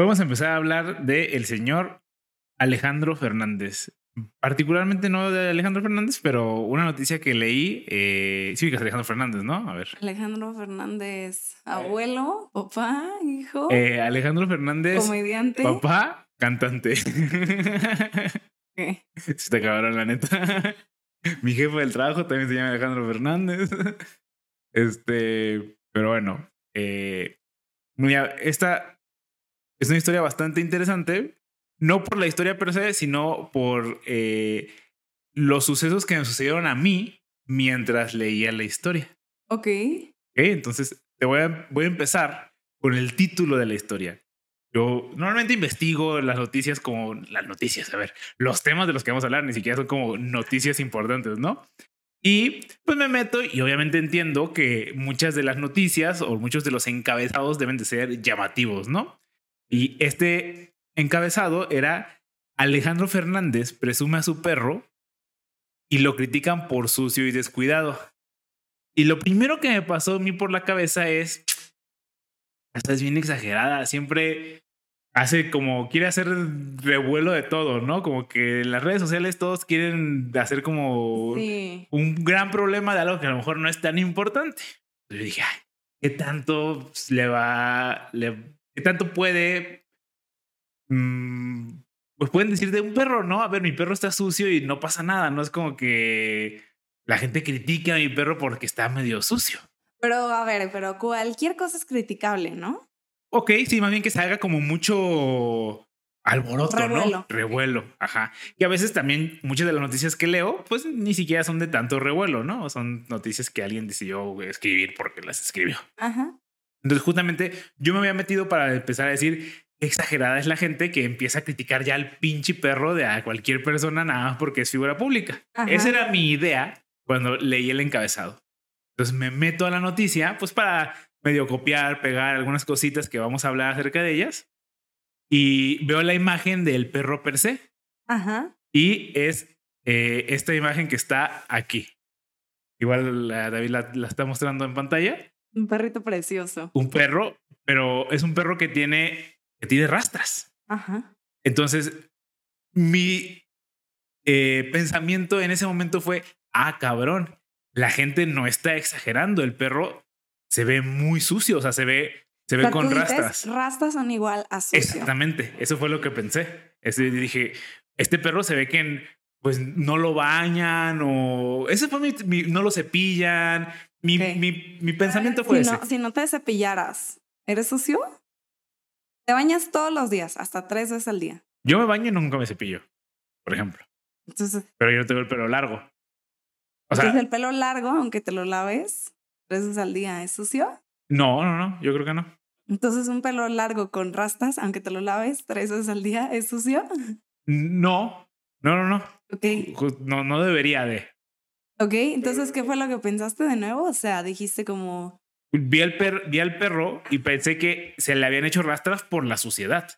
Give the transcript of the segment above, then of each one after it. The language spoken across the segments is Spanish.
podemos empezar a hablar del el señor Alejandro Fernández. Particularmente no de Alejandro Fernández, pero una noticia que leí, eh, sí, que es Alejandro Fernández, ¿no? A ver. Alejandro Fernández, abuelo, papá, hijo. Eh, Alejandro Fernández, comediante. papá, cantante. ¿Qué? Se te acabaron la neta. Mi jefe del trabajo también se llama Alejandro Fernández. Este, pero bueno, eh, mira, esta es una historia bastante interesante, no por la historia per se, sino por eh, los sucesos que me sucedieron a mí mientras leía la historia. Ok. Ok, entonces te voy a, voy a empezar con el título de la historia. Yo normalmente investigo las noticias como las noticias, a ver, los temas de los que vamos a hablar ni siquiera son como noticias importantes, ¿no? Y pues me meto y obviamente entiendo que muchas de las noticias o muchos de los encabezados deben de ser llamativos, ¿no? Y este encabezado era Alejandro Fernández presume a su perro y lo critican por sucio y descuidado. Y lo primero que me pasó a mí por la cabeza es, esta es bien exagerada, siempre hace como, quiere hacer revuelo de todo, ¿no? Como que en las redes sociales todos quieren hacer como Sí. un gran problema de algo que a lo mejor no es tan importante. Yo dije, ay, ¿qué tanto le va, le, qué tanto puede, mm, pues pueden decir de un perro, ¿no? A ver, mi perro está sucio y no pasa nada, no es como que la gente critique a mi perro porque está medio sucio. Pero a ver, pero cualquier cosa es criticable, ¿no? Ok, sí, más bien que se haga como mucho alboroto, Revuelo. ¿no? Revuelo, ajá. Y a veces también muchas de las noticias que leo, pues ni siquiera son de tanto revuelo, ¿no? Son noticias que alguien decidió escribir porque las escribió. Ajá. Entonces, justamente yo me había metido para empezar a decir exagerada es la gente que empieza a criticar ya al pinche perro de a cualquier persona nada más porque es figura pública. Ajá. Esa era mi idea cuando leí el encabezado. Entonces me meto a la noticia, pues para medio copiar, pegar algunas cositas que vamos a hablar acerca de ellas. Y veo la imagen del perro per se. Ajá. Y es eh, esta imagen que está aquí. Igual la, David la- la está mostrando en pantalla Un perrito precioso. un perro, pero es un perro que tiene, que tiene rastras. Ajá. Entonces, mi eh, pensamiento en ese momento fue, ah, cabrón, la gente no está exagerando, el perro se ve muy sucio, o sea, se ve, se ve Pero con tú dices, rastras. Rastas son igual a sucio. Exactamente, eso fue lo que pensé. Ese, dije, este perro se ve que pues no lo bañan o ese fue mi, mi- no lo cepillan. Mi, mi, mi pensamiento fue Si ese. no, si no te cepillaras, ¿eres sucio? Te bañas todos los días, hasta tres veces al día. Yo me baño y nunca me cepillo, por ejemplo. Entonces, Pero yo no tengo el pelo largo. O sea, el pelo largo, aunque te lo laves tres veces al día, ¿es sucio? no, no, no, yo creo que no. Entonces un pelo largo con rastas, aunque te lo laves tres veces al día, ¿es sucio? No, no, no, no. Ok, Ju- No, no debería de. Ok. Entonces, ¿qué fue lo que pensaste de nuevo? O sea, dijiste como, Vi al, per- vi al perro y pensé que se le habían hecho rastras por la suciedad.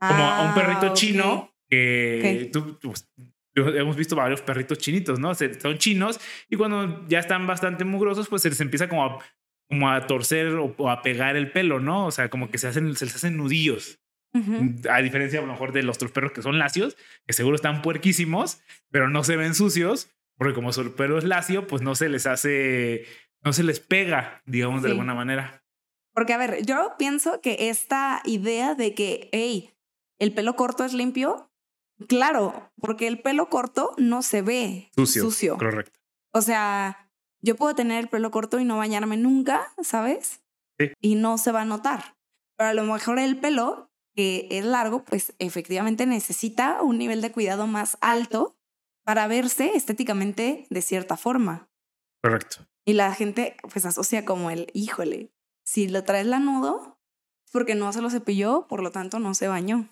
Como a un ah, perrito ok. chino que Ok. tú, pues, hemos visto varios perritos chinitos, ¿no? Son chinos y cuando ya están bastante mugrosos, pues se les empieza como a, como a torcer o, o a pegar el pelo, ¿no? O sea, como que se hacen, se les hacen nudillos. Ujú. A diferencia a lo mejor de los otros perros que son lacios, que seguro están puerquísimos, pero no se ven sucios, porque como su pelo es lacio, pues no se les hace, no se les pega, digamos, de alguna manera. Porque, a ver, yo pienso que esta idea de que, hey, el pelo corto es limpio, claro, porque el pelo corto no se ve Sucio. sucio. Correcto. O sea, yo puedo tener el pelo corto y no bañarme nunca, ¿sabes? Sí. Y no se va a notar. Pero a lo mejor el pelo, que es largo, pues efectivamente necesita un nivel de cuidado más alto para verse estéticamente de cierta forma. Correcto. Y la gente pues asocia como el, híjole, si lo traes lanudo es porque no se lo cepilló, por lo tanto no se bañó.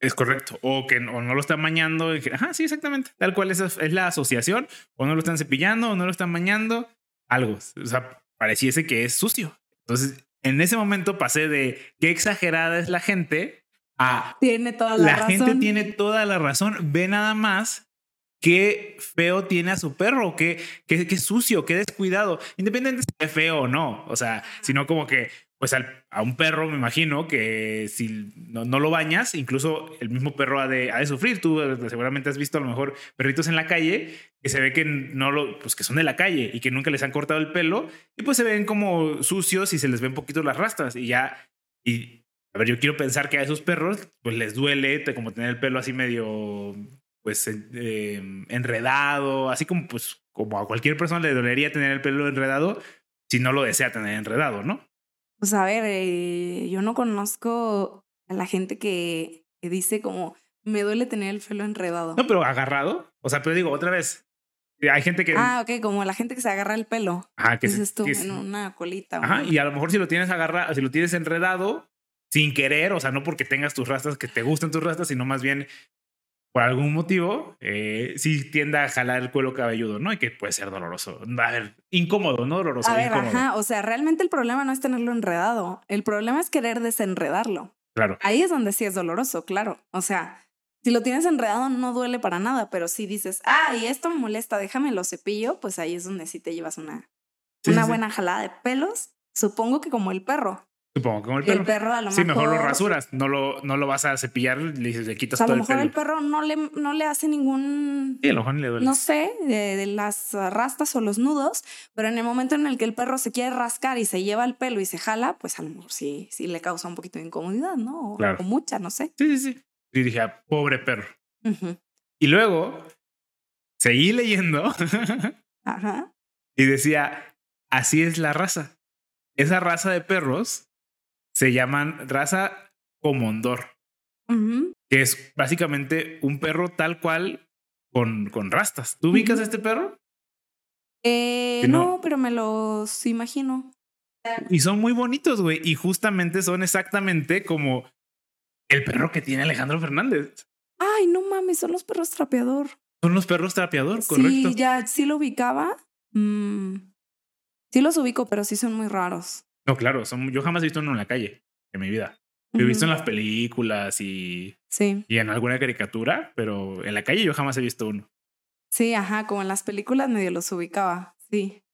Es correcto. O que no, no lo están bañando. y que- Ajá, sí, exactamente. Tal cual es, es la asociación. O no lo están cepillando o no lo están bañando. Algo. O sea, pareciese que es sucio. Entonces, en ese momento pasé de qué exagerada es la gente a Tiene toda la, la, razón. gente tiene toda la razón. Ve nada más qué feo tiene a su perro, qué, qué, qué sucio, qué descuidado. Independiente si es feo o no. O sea, sino como que, pues a un perro, me imagino que si no, lo bañas, incluso el mismo perro ha de, ha de, sufrir. Tú eh, seguramente has visto a lo mejor perritos en la calle que se ve que no lo, pues que son de la calle y que nunca les han cortado el pelo y pues se ven como sucios y se les ven poquito las rastas y ya. Y a ver, yo quiero pensar que a esos perros pues les duele como tener el pelo así medio pues eh, enredado, así como pues como a cualquier persona le dolería tener el pelo enredado si no lo desea tener enredado, ¿no? Pues a ver, eh, yo no conozco a la gente que, dice como me duele tener el pelo enredado. No, pero agarrado. O sea, pero digo, otra vez, eh, hay gente que. Ah, ok, como la gente que se agarra el pelo. Ajá, que dices tú, en una colita. Ajá, y a lo mejor si lo tienes agarrado, si lo tienes enredado, sin querer, o sea, no porque tengas tus rastas, que te gusten tus rastas, sino más bien por algún motivo, eh, sí tiende a jalar el cuero cabelludo, ¿no? Y que puede ser doloroso. A ver, incómodo, ¿no? Doloroso. A ver, incómodo. ajá. O sea, realmente el problema no es tenerlo enredado. El problema es querer desenredarlo. Claro. Ahí es donde sí es doloroso, claro. O sea, si lo tienes enredado no duele para nada, pero si dices, ah, y esto me molesta, déjame lo cepillo, pues ahí es donde sí te llevas una, una buena jalada de pelos. Supongo que como el perro. Supongo que como el perro. El perro a lo sí, mejor, lo rasuras, no lo, no lo vas a cepillar, le, le quitas o sea, todo a lo mejor el, el perro no le, no le hace ningún. Sí, a lo mejor le duele. No sé, de, las rastas o los nudos, pero en el momento en el que el perro se quiere rascar y se lleva el pelo y se jala, pues a lo mejor sí, sí le causa un poquito de incomodidad, ¿no? O, claro. o mucha, no sé. Sí, sí, sí. Y dije, ah, pobre perro. Y luego seguí leyendo. Ajá. Y decía, así es la raza. Esa raza de perros se llaman raza comondor, que es básicamente un perro tal cual con, con rastas. ¿Tú ubicas a este perro? Eh, no, pero me los imagino. Y son muy bonitos, güey. Y justamente son exactamente como el perro que tiene Alejandro Fernández. Ay, no mames, son los perros trapeador. Son los perros trapeador, correcto. Sí, ya sí lo ubicaba. Mm, sí los ubico, pero sí son muy raros. No, claro, son, yo jamás he visto uno en la calle en mi vida. Lo he visto en las películas y, sí. y en alguna caricatura, pero en la calle yo jamás he visto uno. Sí, ajá, como en las películas medio los ubicaba, sí.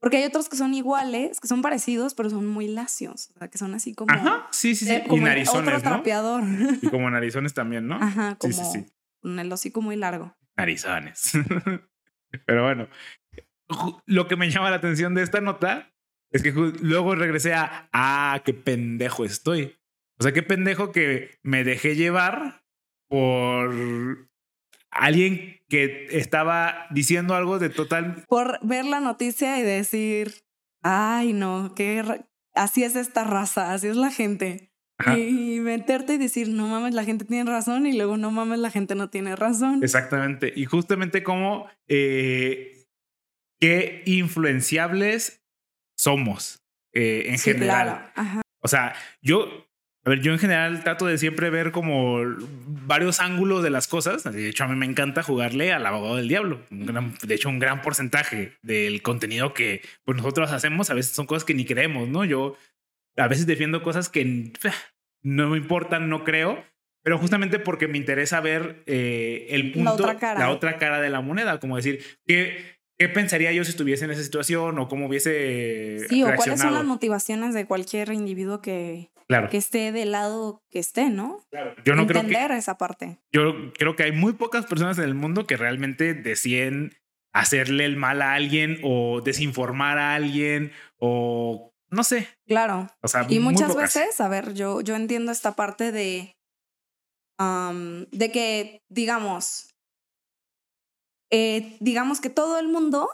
Porque hay otros que son iguales, que son parecidos, pero son muy lacios. O sea, que son así como. Ajá, sí, sí, sí. y narizones. Otro trapeador. Y como narizones también, ¿no? Ajá, como. Sí, sí, sí. Con el hocico muy largo. Narizones. pero bueno, lo que me llama la atención de esta nota es que luego regresé a, ah, qué pendejo estoy. O sea, qué pendejo que me dejé llevar por alguien que estaba diciendo algo de total... Por ver la noticia y decir, ay, no, que así es esta raza, así es la gente. Y meterte y decir, no mames, la gente tiene razón y luego no mames, la gente no tiene razón. Exactamente. Y justamente como eh, qué influenciables somos eh, en general. O sea, yo, a ver, yo en general trato de siempre ver como varios ángulos de las cosas. De hecho, a mí me encanta jugarle al abogado del diablo. de hecho, un gran porcentaje del contenido que pues, nosotros hacemos a veces son cosas que ni creemos, ¿no? Yo a veces defiendo cosas que no me importan, no creo. Pero justamente porque me interesa ver eh, el punto, la otra, cara. la otra cara de la moneda, como decir, que ¿Qué pensaría yo si estuviese en esa situación o cómo hubiese. Sí, o cuáles son las motivaciones de cualquier individuo que, que esté del lado que esté, ¿no? Claro. Yo no Entender creo que, esa parte. Yo creo que hay muy pocas personas en el mundo que realmente deciden hacerle el mal a alguien o desinformar a alguien o no sé. Claro. O sea, y muchas veces, a ver, yo, yo entiendo esta parte de. de que, digamos, eh, digamos que todo el mundo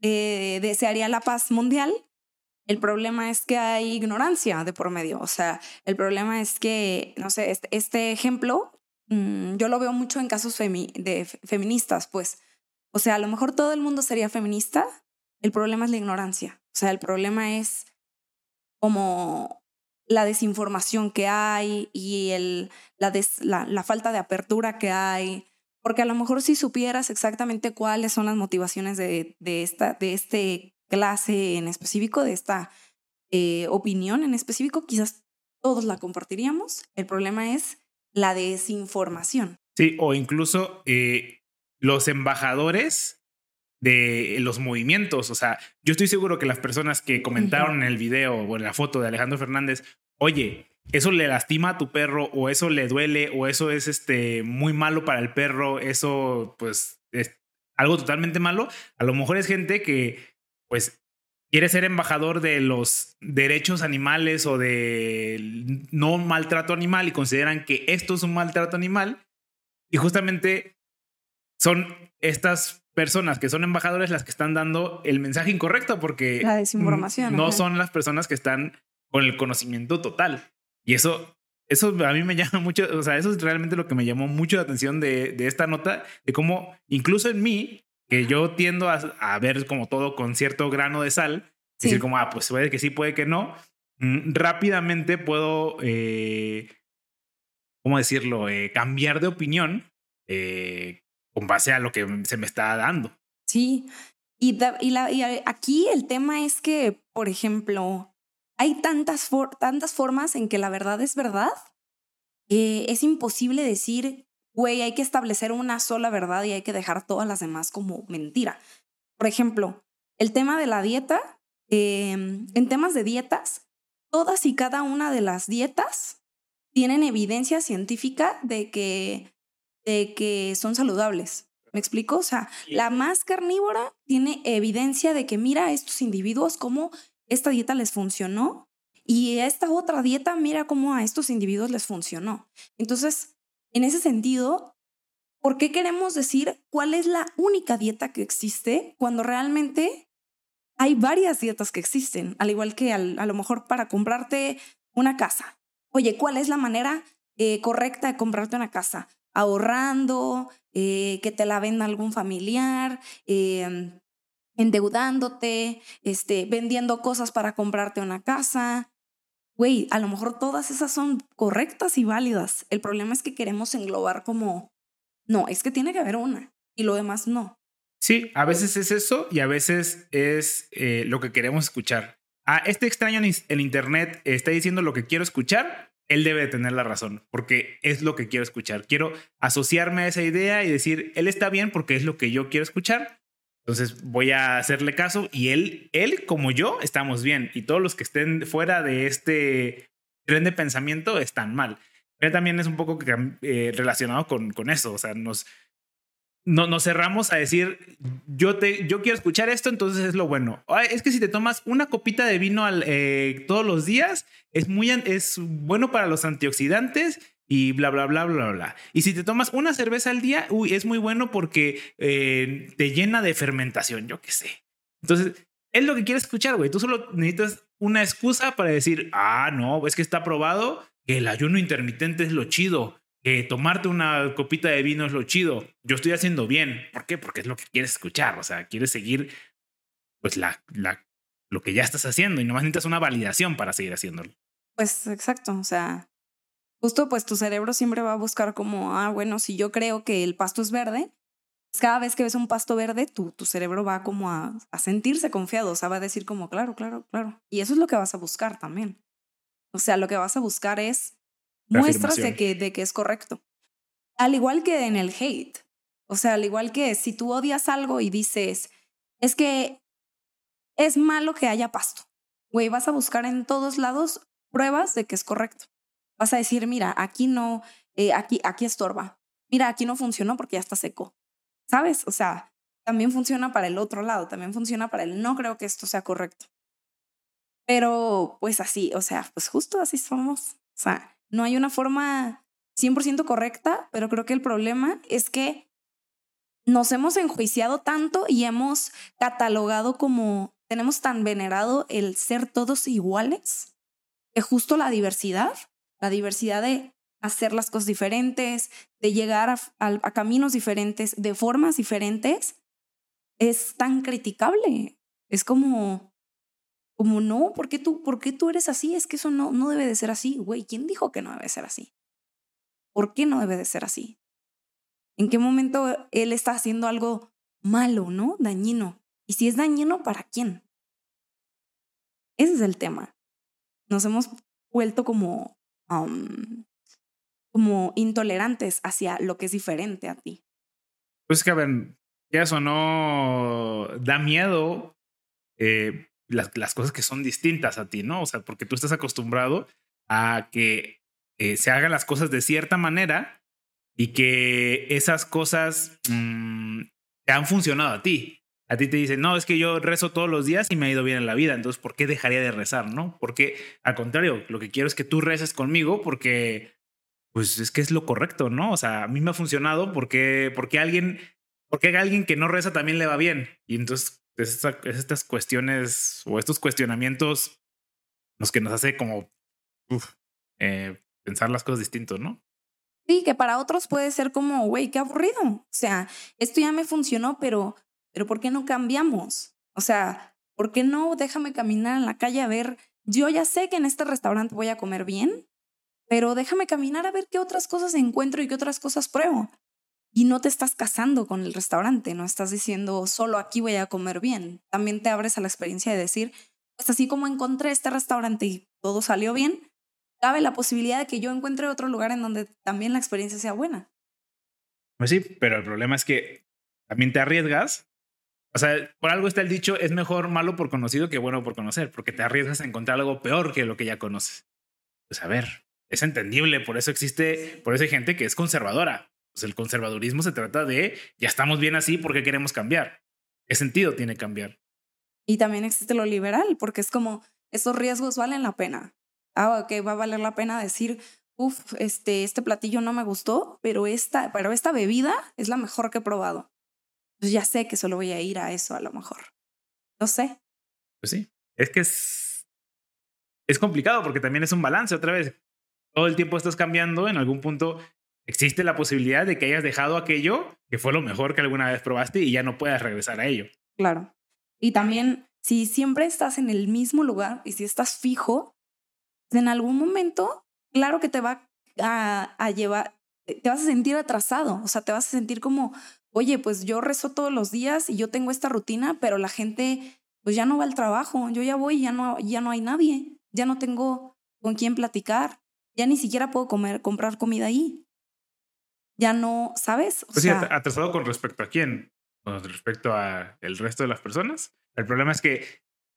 eh, desearía la paz mundial. El problema es que hay ignorancia de por medio. O sea, el problema es que, no sé, este, este ejemplo mm, yo lo veo mucho en casos de feministas, pues. O sea, a lo mejor todo el mundo sería feminista. El problema es la ignorancia. O sea, el problema es como la desinformación que hay y el, la, la falta de apertura que hay porque a lo mejor si supieras exactamente cuáles son las motivaciones de, de esta de este clase en específico, de esta eh, opinión en específico, quizás todos la compartiríamos. El problema es la desinformación. Sí, o incluso eh, los embajadores de los movimientos. O sea, yo estoy seguro que las personas que comentaron en el video o en la foto de Alejandro Fernández, oye, eso le lastima a tu perro o eso le duele o eso es este muy malo para el perro, eso pues es algo totalmente malo. A lo mejor es gente que pues quiere ser embajador de los derechos animales o de no maltrato animal y consideran que esto es un maltrato animal y justamente son estas personas que son embajadores las que están dando el mensaje incorrecto porque la desinformación no son las personas que están con el conocimiento total. Y eso, eso a mí me llama mucho, o sea, eso es realmente lo que me llamó mucho la atención de, de esta nota, de cómo incluso en mí, que yo tiendo a, a ver como todo con cierto grano de sal, decir como, ah, pues puede que sí, puede que no, mm, rápidamente puedo, eh, ¿cómo decirlo?, eh, cambiar de opinión eh, con base a lo que se me está dando. Sí, y, y, la, y aquí el tema es que, por ejemplo, hay tantas, tantas formas en que la verdad es verdad que es imposible decir, güey, hay que establecer una sola verdad y hay que dejar todas las demás como mentira. Por ejemplo, el tema de la dieta, em, en temas de dietas, todas y cada una de las dietas tienen evidencia científica de que de que son saludables. ¿Me explico? O sea, la más carnívora tiene evidencia de que mira a estos individuos cómo esta dieta les funcionó y esta otra dieta mira cómo a estos individuos les funcionó. Entonces, en ese sentido, ¿por qué queremos decir cuál es la única dieta que existe cuando realmente hay varias dietas que existen? Al igual que a lo mejor para comprarte una casa. Oye, ¿cuál es la manera eh, correcta de comprarte una casa? ahorrando, eh, que te la venda algún familiar, em, endeudándote, este, vendiendo cosas para comprarte una casa. Güey, a lo mejor todas esas son correctas y válidas. El problema es que queremos englobar como, no, es que tiene que haber una y lo demás no. Sí, a veces es eso y a veces es eh, lo que queremos escuchar. Ah, este extraño en Internet está diciendo lo que quiero escuchar él debe tener la razón, porque es lo que quiero escuchar. Quiero asociarme a esa idea y decir, él está bien porque es lo que yo quiero escuchar. Entonces voy a hacerle caso y él, él como yo, estamos bien. Y todos los que estén fuera de este tren de pensamiento están mal. Él también es un poco eh, relacionado con, con eso. O sea, nos, no, nos cerramos a decir, yo, te, yo quiero escuchar esto, entonces es lo bueno. es que si te tomas una copita de vino eh, todos los días, es, muy, es bueno para los antioxidantes y bla, bla, bla, bla, bla. Y si te tomas una cerveza al día, uy, es muy bueno porque eh, te llena de fermentación, yo qué sé. Entonces, es lo que quieres escuchar, güey. Tú solo necesitas una excusa para decir, ah, no, es que está probado que el ayuno intermitente es lo chido tomarte una copita de vino es lo chido. Yo estoy haciendo bien. ¿Por qué? Porque es lo que quieres escuchar. O sea, quieres seguir pues la, la, lo que ya estás haciendo y nomás necesitas una validación para seguir haciéndolo. Pues exacto. O sea, justo pues tu cerebro siempre va a buscar como, ah, bueno, si yo creo que el pasto es verde, pues, cada vez que ves un pasto verde, tu, tu cerebro va como a, a sentirse confiado. O sea, va a decir como, claro, claro, claro. Y eso es lo que vas a buscar también. O sea, lo que vas a buscar es muestras de que, de que es correcto. Al igual que en el hate. O sea, al igual que si tú odias algo y dices, es que es malo que haya pasto. Güey, vas a buscar en todos lados pruebas de que es correcto. Vas a decir, mira, aquí no, eh, aquí, aquí estorba. Mira, aquí no funcionó porque ya está seco. ¿Sabes? O sea, también funciona para el otro lado, también funciona para el no creo que esto sea correcto. Pero pues así, o sea, pues justo así somos. O sea, no hay una forma 100% correcta, pero creo que el problema es que nos hemos enjuiciado tanto y hemos catalogado como, tenemos tan venerado el ser todos iguales, que justo la diversidad, la diversidad de hacer las cosas diferentes, de llegar a, caminos diferentes, de formas diferentes, es tan criticable. Es como, como no, ¿por qué tú, por qué tú eres así? Es que eso no, no debe de ser así, güey. ¿Quién dijo que no debe ser así? ¿Por qué no debe de ser así? ¿En qué momento él está haciendo algo malo, no? Dañino. Y si es dañino, ¿para quién? Ese es el tema. Nos hemos vuelto como, como intolerantes hacia lo que es diferente a ti. Pues que, a ver, eso no da miedo eh, las, cosas que son distintas a ti, ¿no? O sea, porque tú estás acostumbrado a que eh, se hagan las cosas de cierta manera y que esas cosas mm, te han funcionado a ti. A ti te dicen, no, es que yo rezo todos los días y me ha ido bien en la vida, entonces, ¿por qué dejaría de rezar, no? Porque, al contrario, lo que quiero es que tú reces conmigo porque, pues, es que es lo correcto, ¿no? O sea, a mí me ha funcionado porque, porque alguien, porque alguien que no reza también le va bien. Y entonces, es, estas cuestiones o estos cuestionamientos los que nos hace como eh, pensar las cosas distintos, ¿no? Sí, que para otros puede ser como, güey, qué aburrido. O sea, esto ya me funcionó, pero, pero ¿por qué no cambiamos? O sea, ¿por qué no déjame caminar en la calle a ver? Yo ya sé que en este restaurante voy a comer bien, pero déjame caminar a ver qué otras cosas encuentro y qué otras cosas pruebo. Y no te estás casando con el restaurante, no estás diciendo solo aquí voy a comer bien. También te abres a la experiencia de decir, pues así como encontré este restaurante y todo salió bien, cabe la posibilidad de que yo encuentre otro lugar en donde también la experiencia sea buena. Pues sí, pero el problema es que también te arriesgas. O sea, por algo está el dicho, es mejor malo por conocido que bueno por conocer, porque te arriesgas a encontrar algo peor que lo que ya conoces. Pues a ver, es entendible, por eso existe, por eso hay gente que es conservadora. Pues el conservadurismo se trata de, ya estamos bien así, ¿por qué queremos cambiar? ¿Qué sentido tiene cambiar? Y también existe lo liberal, porque es como, esos riesgos valen la pena ah, ok, va a valer la pena decir, uff, este, este platillo no me gustó, pero esta, pero esta bebida es la mejor que he probado. Pues ya sé que solo voy a ir a eso a lo mejor. No sé. Pues sí, es que es, es complicado porque también es un balance otra vez. Todo el tiempo estás cambiando, en algún punto existe la posibilidad de que hayas dejado aquello que fue lo mejor que alguna vez probaste y ya no puedas regresar a ello. Claro. Y también, si siempre estás en el mismo lugar y si estás fijo, en algún momento, claro que te va a, llevar, te vas a sentir atrasado, o sea, te vas a sentir como, oye, pues yo rezo todos los días y yo tengo esta rutina, pero la gente pues ya no va al trabajo, yo ya voy, ya no, ya no hay nadie, ya no tengo con quién platicar, ya ni siquiera puedo comer, comprar comida ahí. Ya no, ¿sabes? O pues sea, sí, atrasado con respecto a quién, con respecto a el resto de las personas. El problema es que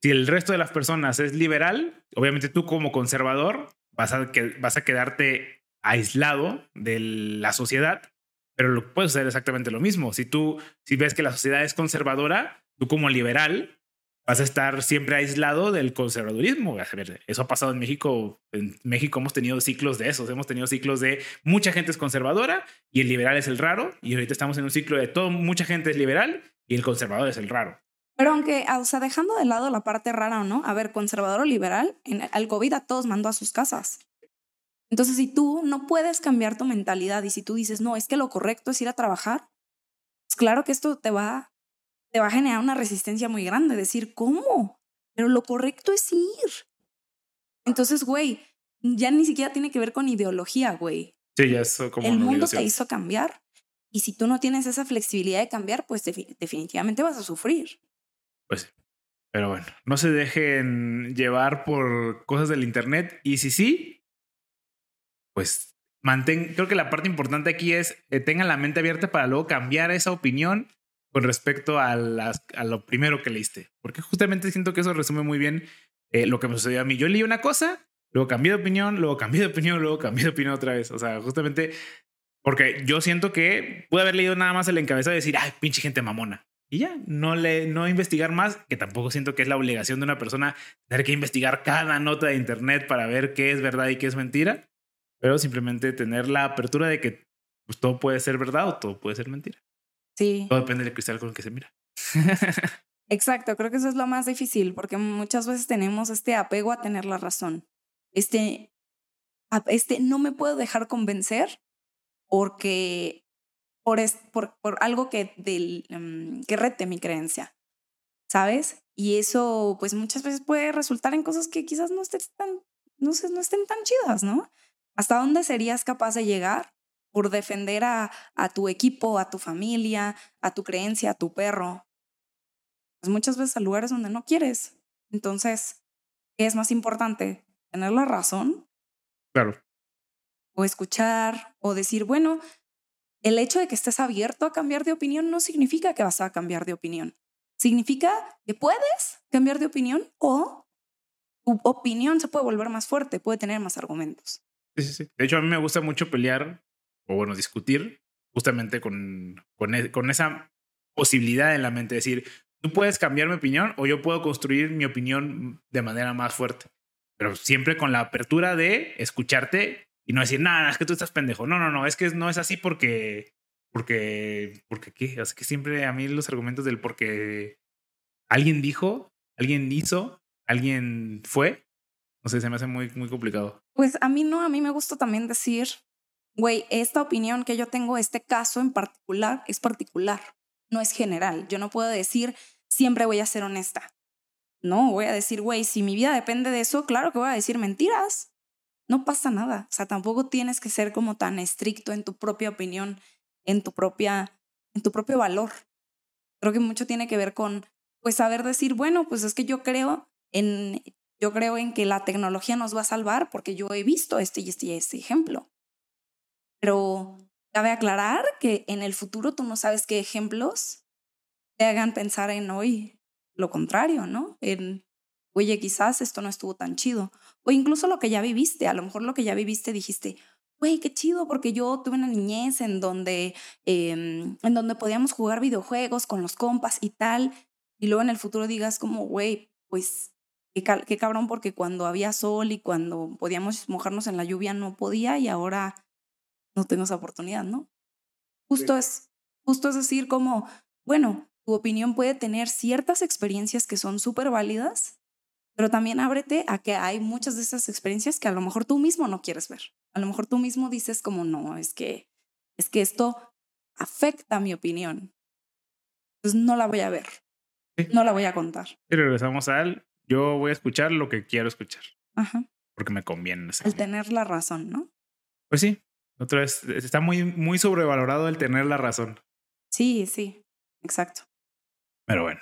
si el resto de las personas es liberal, obviamente tú como conservador vas a, que, vas a quedarte aislado de la sociedad, pero lo, puedes hacer exactamente lo mismo. Si tú si ves que la sociedad es conservadora, tú como liberal vas a estar siempre aislado del conservadurismo. Eso ha pasado en México. En México hemos tenido ciclos de esos. Hemos tenido ciclos de mucha gente es conservadora y el liberal es el raro. Y ahorita estamos en un ciclo de todo, mucha gente es liberal y el conservador es el raro. Pero aunque, o sea, dejando de lado la parte rara o no, a ver, conservador o liberal, en el COVID a todos mandó a sus casas. Entonces, si tú no puedes cambiar tu mentalidad y si tú dices, no, es que lo correcto es ir a trabajar, pues claro que esto te va, te va a generar una resistencia muy grande, decir, ¿cómo? Pero lo correcto es ir. Entonces, güey, ya ni siquiera tiene que ver con ideología, güey. Sí, ya es como El mundo te hizo cambiar. Y si tú no tienes esa flexibilidad de cambiar, pues definitivamente vas a sufrir. Pues Pero bueno, no se dejen llevar por cosas del Internet. Y si sí, pues mantén, creo que la parte importante aquí es que tengan la mente abierta para luego cambiar esa opinión con respecto a, las, a lo primero que leíste. Porque justamente siento que eso resume muy bien eh, lo que me sucedió a mí. Yo leí una cosa, luego cambié de opinión, luego cambié de opinión, luego cambié de opinión otra vez. O sea, justamente porque yo siento que pude haber leído nada más el encabezado y decir, ay, pinche gente mamona. Y ya, no, le, no investigar más, que tampoco siento que es la obligación de una persona tener que investigar cada nota de Internet para ver qué es verdad y qué es mentira, pero simplemente tener la apertura de que pues, todo puede ser verdad o todo puede ser mentira. Sí. Todo depende del cristal con el que se mira. Exacto, creo que eso es lo más difícil, porque muchas veces tenemos este apego a tener la razón. Este, este no me puedo dejar convencer porque por, por, algo que, del, em, que rete mi creencia, ¿sabes? Y eso, pues muchas veces puede resultar en cosas que quizás no estén tan, no, no estén tan chidas, ¿no? ¿Hasta dónde serías capaz de llegar por defender a, a tu equipo, a tu familia, a tu creencia, a tu perro? Pues muchas veces a lugares donde no quieres. Entonces, ¿qué es más importante? ¿Tener la razón? Claro. O escuchar, o decir, bueno, el hecho de que estés abierto a cambiar de opinión no significa que vas a cambiar de opinión. Significa que puedes cambiar de opinión o tu opinión se puede volver más fuerte, puede tener más argumentos. Sí, sí, sí. De hecho, a mí me gusta mucho pelear o, bueno, discutir justamente con, con, e, con esa posibilidad en la mente. de Decir, tú puedes cambiar mi opinión o yo puedo construir mi opinión de manera más fuerte. Pero siempre con la apertura de escucharte y no decir, nada, es que tú estás pendejo. No, no, no, es que no es así porque, porque, porque qué. Que siempre a mí los argumentos del porque alguien dijo, alguien hizo, alguien fue, no sé, se me hace muy, muy complicado. Pues a mí no, a mí me gusta también decir, güey, esta opinión que yo tengo, este caso en particular, es particular, no es general. Yo no puedo decir, siempre voy a ser honesta. No, voy a decir, güey, si mi vida depende de eso, claro que voy a decir mentiras. No pasa nada. O sea, tampoco tienes que ser como tan estricto en tu propia opinión, en tu propia, en tu propio valor. Creo que mucho tiene que ver con, pues, saber decir, bueno, pues es que yo creo en, yo creo en que la tecnología nos va a salvar porque yo he visto este y este y este ejemplo. Pero cabe aclarar que en el futuro tú no sabes qué ejemplos te hagan pensar en hoy lo contrario, ¿no? En, oye, quizás esto no estuvo tan chido. O incluso lo que ya viviste, a lo mejor lo que ya viviste dijiste, güey, qué chido, porque yo tuve una niñez en donde, em, en donde podíamos jugar videojuegos con los compas y tal. Y luego en el futuro digas como, güey, pues qué, qué cabrón, porque cuando había sol y cuando podíamos mojarnos en la lluvia no podía y ahora no tengo esa oportunidad, ¿no? Justo es, justo es decir como, bueno, tu opinión puede tener ciertas experiencias que son súper válidas, pero también ábrete a que hay muchas de esas experiencias que a lo mejor tú mismo no quieres ver. A lo mejor tú mismo dices como, no, es que, es que esto afecta mi opinión. Entonces no la voy a ver. No la voy a contar. Y regresamos al, yo voy a escuchar lo que quiero escuchar. Ajá. Porque me conviene. El tener la razón, ¿no? Pues sí, otra vez, está muy, muy sobrevalorado el tener la razón. Sí, sí, exacto. Pero bueno.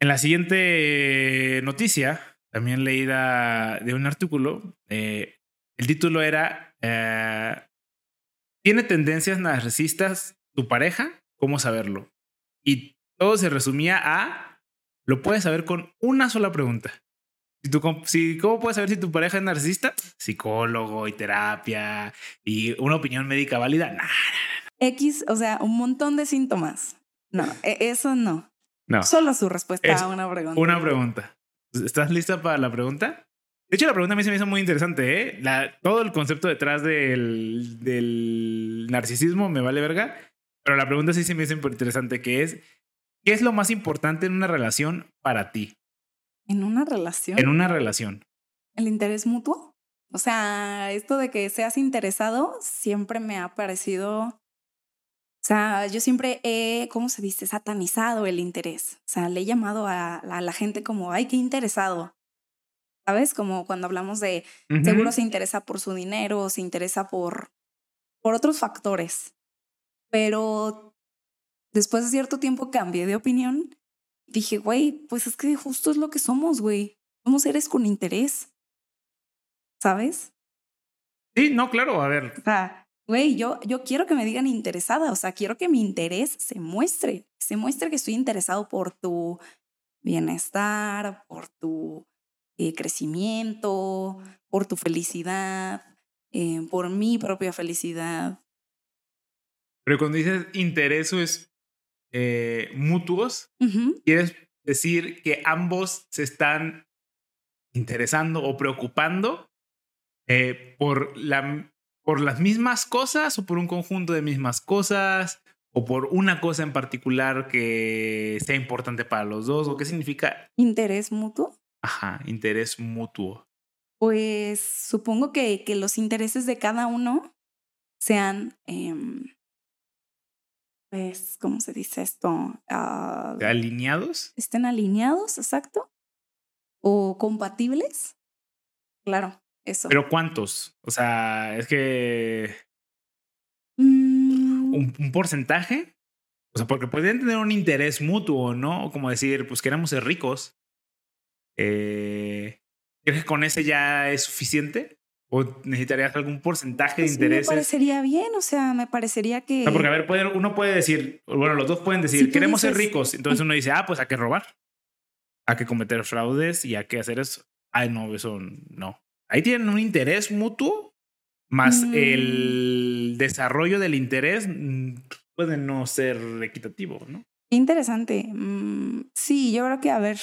En la siguiente noticia, también leída de un artículo, eh, el título era eh, ¿Tiene tendencias narcisistas tu pareja? ¿Cómo saberlo? Y todo se resumía a lo puedes saber con una sola pregunta. Si tú, si, ¿Cómo puedes saber si tu pareja es narcisista? Psicólogo y terapia y una opinión médica válida. Nah, X, o sea, un montón de síntomas. No, e, eso no. No. Solo su respuesta a una pregunta. Una pregunta. ¿Estás lista para la pregunta? De hecho, la pregunta a mí se me hizo muy interesante. ¿eh? La, todo el concepto detrás del, del narcisismo me vale verga. Pero la pregunta sí se me hizo interesante, que es, ¿qué es lo más importante en una relación para ti? ¿En una relación? En una relación. ¿El interés mutuo? O sea, esto de que seas interesado siempre me ha parecido, o sea, yo siempre he, ¿cómo se dice?, satanizado el interés. O sea, le he llamado a, la gente como, ay, qué interesado. ¿Sabes? Como cuando hablamos de, seguro se interesa por su dinero, se interesa por, por otros factores. Pero después de cierto tiempo cambié de opinión dije, güey, pues es que justo es lo que somos, güey. Somos seres con interés. ¿Sabes? Sí, no, claro, a ver. O sea, güey, yo, yo quiero que me digan interesada, o sea, quiero que mi interés se muestre, se muestre que estoy interesado por tu bienestar, por tu eh, crecimiento, por tu felicidad, eh, por mi propia felicidad. Pero cuando dices interés, es eh, mutuos, quieres decir que ambos se están interesando o preocupando eh, por, la, por las mismas cosas o por un conjunto de mismas cosas o por una cosa en particular que sea importante para los dos o qué significa interés mutuo. Ajá, interés mutuo. Pues supongo que, que los intereses de cada uno sean em, pues, ¿cómo se dice esto? Ah, ¿Alineados? Estén alineados, exacto. O compatibles. Claro, eso. Pero ¿cuántos? O sea, es que... Mm. ¿Un, porcentaje? O sea, porque podrían tener un interés mutuo, ¿no? Como decir, pues queremos ser ricos. Eh, ¿Crees que con ese ya es suficiente? ¿O necesitarías algún porcentaje Pues de intereses? Me parecería bien, o sea, me parecería que... No, porque a ver, puede- uno puede decir, bueno, los dos pueden decir, Si queremos ser ricos. Entonces uno dice, ah, pues hay que robar, hay que cometer fraudes y hay que hacer eso. Ay, no, eso no. Ahí tienen un interés mutuo, más Mm. el desarrollo del interés mm, puede no ser equitativo, ¿no? Interesante. Mm, sí, yo creo que, a ver,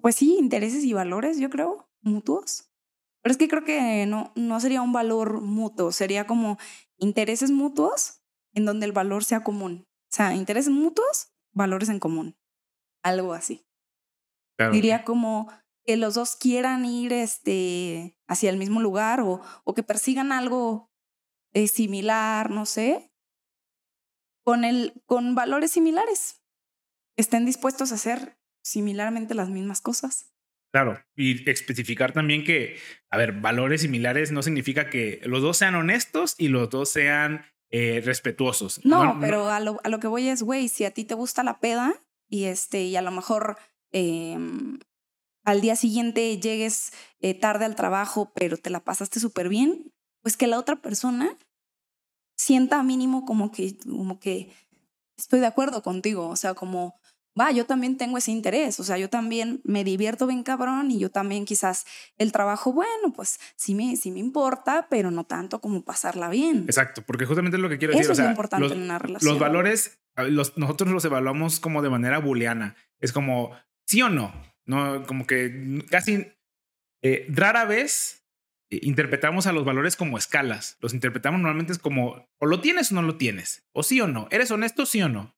pues sí, intereses y valores, yo creo, mutuos. Pero es que creo que no, no sería un valor mutuo, sería como intereses mutuos en donde el valor sea común. O sea, intereses mutuos, valores en común. Algo así. Claro. Diría como que los dos quieran ir este, hacia el mismo lugar o, o que persigan algo eh, similar, no sé, con, el, con valores similares. Estén dispuestos a hacer similarmente las mismas cosas. Claro, y especificar también que, a ver, valores similares no significa que los dos sean honestos y los dos sean eh, respetuosos. No, pero a, lo, a lo que voy es, güey, si a ti te gusta la peda y, este, y a lo mejor eh, al día siguiente llegues eh, tarde al trabajo, pero te la pasaste súper bien, pues que la otra persona sienta mínimo como que, como que estoy de acuerdo contigo, o sea, como, va, yo también tengo ese interés, o sea, yo también me divierto bien cabrón y yo también quizás el trabajo, bueno, pues sí me, sí me importa, pero no tanto como pasarla bien. Exacto, porque justamente es lo que quiero Eso decir. o es sea, lo importante los, en una relación. los valores, los- nosotros los evaluamos como de manera booleana. Es como sí o no. No, como que casi eh, rara vez eh, interpretamos a los valores como escalas. Los interpretamos normalmente como o lo tienes o no lo tienes, o sí o no. ¿Eres honesto, sí o no?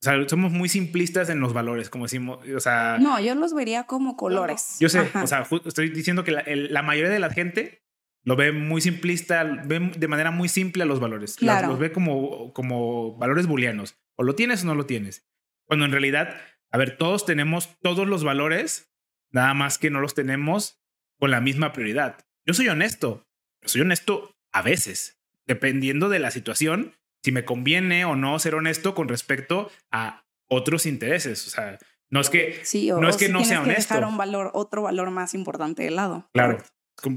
O sea, somos muy simplistas en los valores, como decimos, o sea, No, yo los vería como colores. yo sé, Ajá. o sea, estoy diciendo que la, el- la mayoría de la gente lo ve muy simplista, ve de manera muy simple a los valores. Claro. Los ve como, como valores booleanos. O lo tienes o no lo tienes. Cuando en realidad, a ver, todos tenemos todos los valores, nada más que no los tenemos con la misma prioridad. Yo soy honesto, soy honesto a veces, dependiendo de la situación, si me conviene o no ser honesto con respecto a otros intereses. O sea, no es que sí, o, no es que si no sea que honesto. dejar un valor, otro valor más importante de lado. Claro.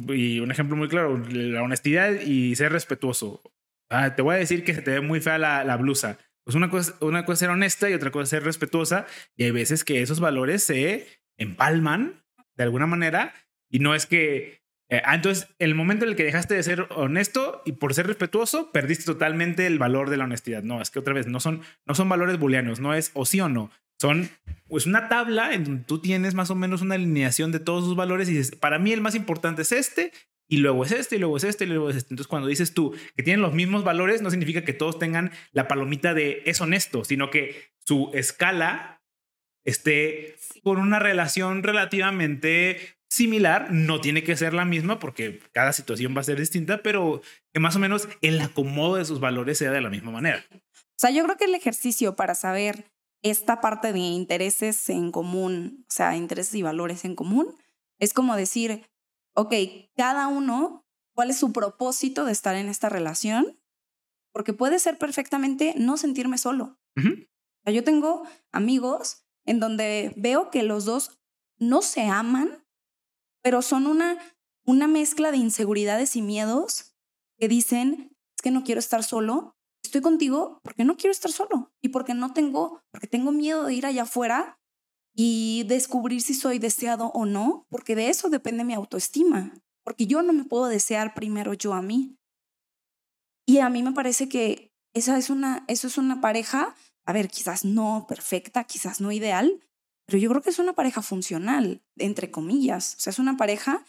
Y un ejemplo muy claro, la honestidad y ser respetuoso. Ah, te voy a decir que se te ve muy fea la, la blusa. Pues una cosa, una cosa es ser honesta y otra cosa es ser respetuosa. Y hay veces que esos valores se empalman de alguna manera y no es que... eh, ah, entonces, el momento en el que dejaste de ser honesto y por ser respetuoso, perdiste totalmente el valor de la honestidad. No, es que otra vez, no son, no son valores booleanos, no es o sí o no. Son pues una tabla en donde tú tienes más o menos una alineación de todos sus valores y dices, para mí el más importante es este, y luego es este, y luego es este, y luego es este. Entonces, cuando dices tú que tienen los mismos valores, no significa que todos tengan la palomita de es honesto, sino que su escala esté con una relación relativamente similar. No tiene que ser la misma porque cada situación va a ser distinta, pero que más o menos el acomodo de sus valores sea de la misma manera. O sea, yo creo que el ejercicio para saber esta parte de intereses en común, o sea, intereses y valores en común, es como decir, ok, cada uno, ¿cuál es su propósito de estar en esta relación? Porque puede ser perfectamente no sentirme solo. Ujú. O sea, yo tengo amigos en donde veo que los dos no se aman, pero son una, una mezcla de inseguridades y miedos que dicen, es que no quiero estar solo, estoy contigo porque no quiero estar solo y porque no tengo, porque tengo miedo de ir allá afuera y descubrir si soy deseado o no, porque de eso depende mi autoestima, porque yo no me puedo desear primero yo a mí. Y a mí me parece que esa es una, eso es una pareja, a ver, quizás no perfecta, quizás no ideal, pero yo creo que es una pareja funcional, entre comillas. O sea, es una pareja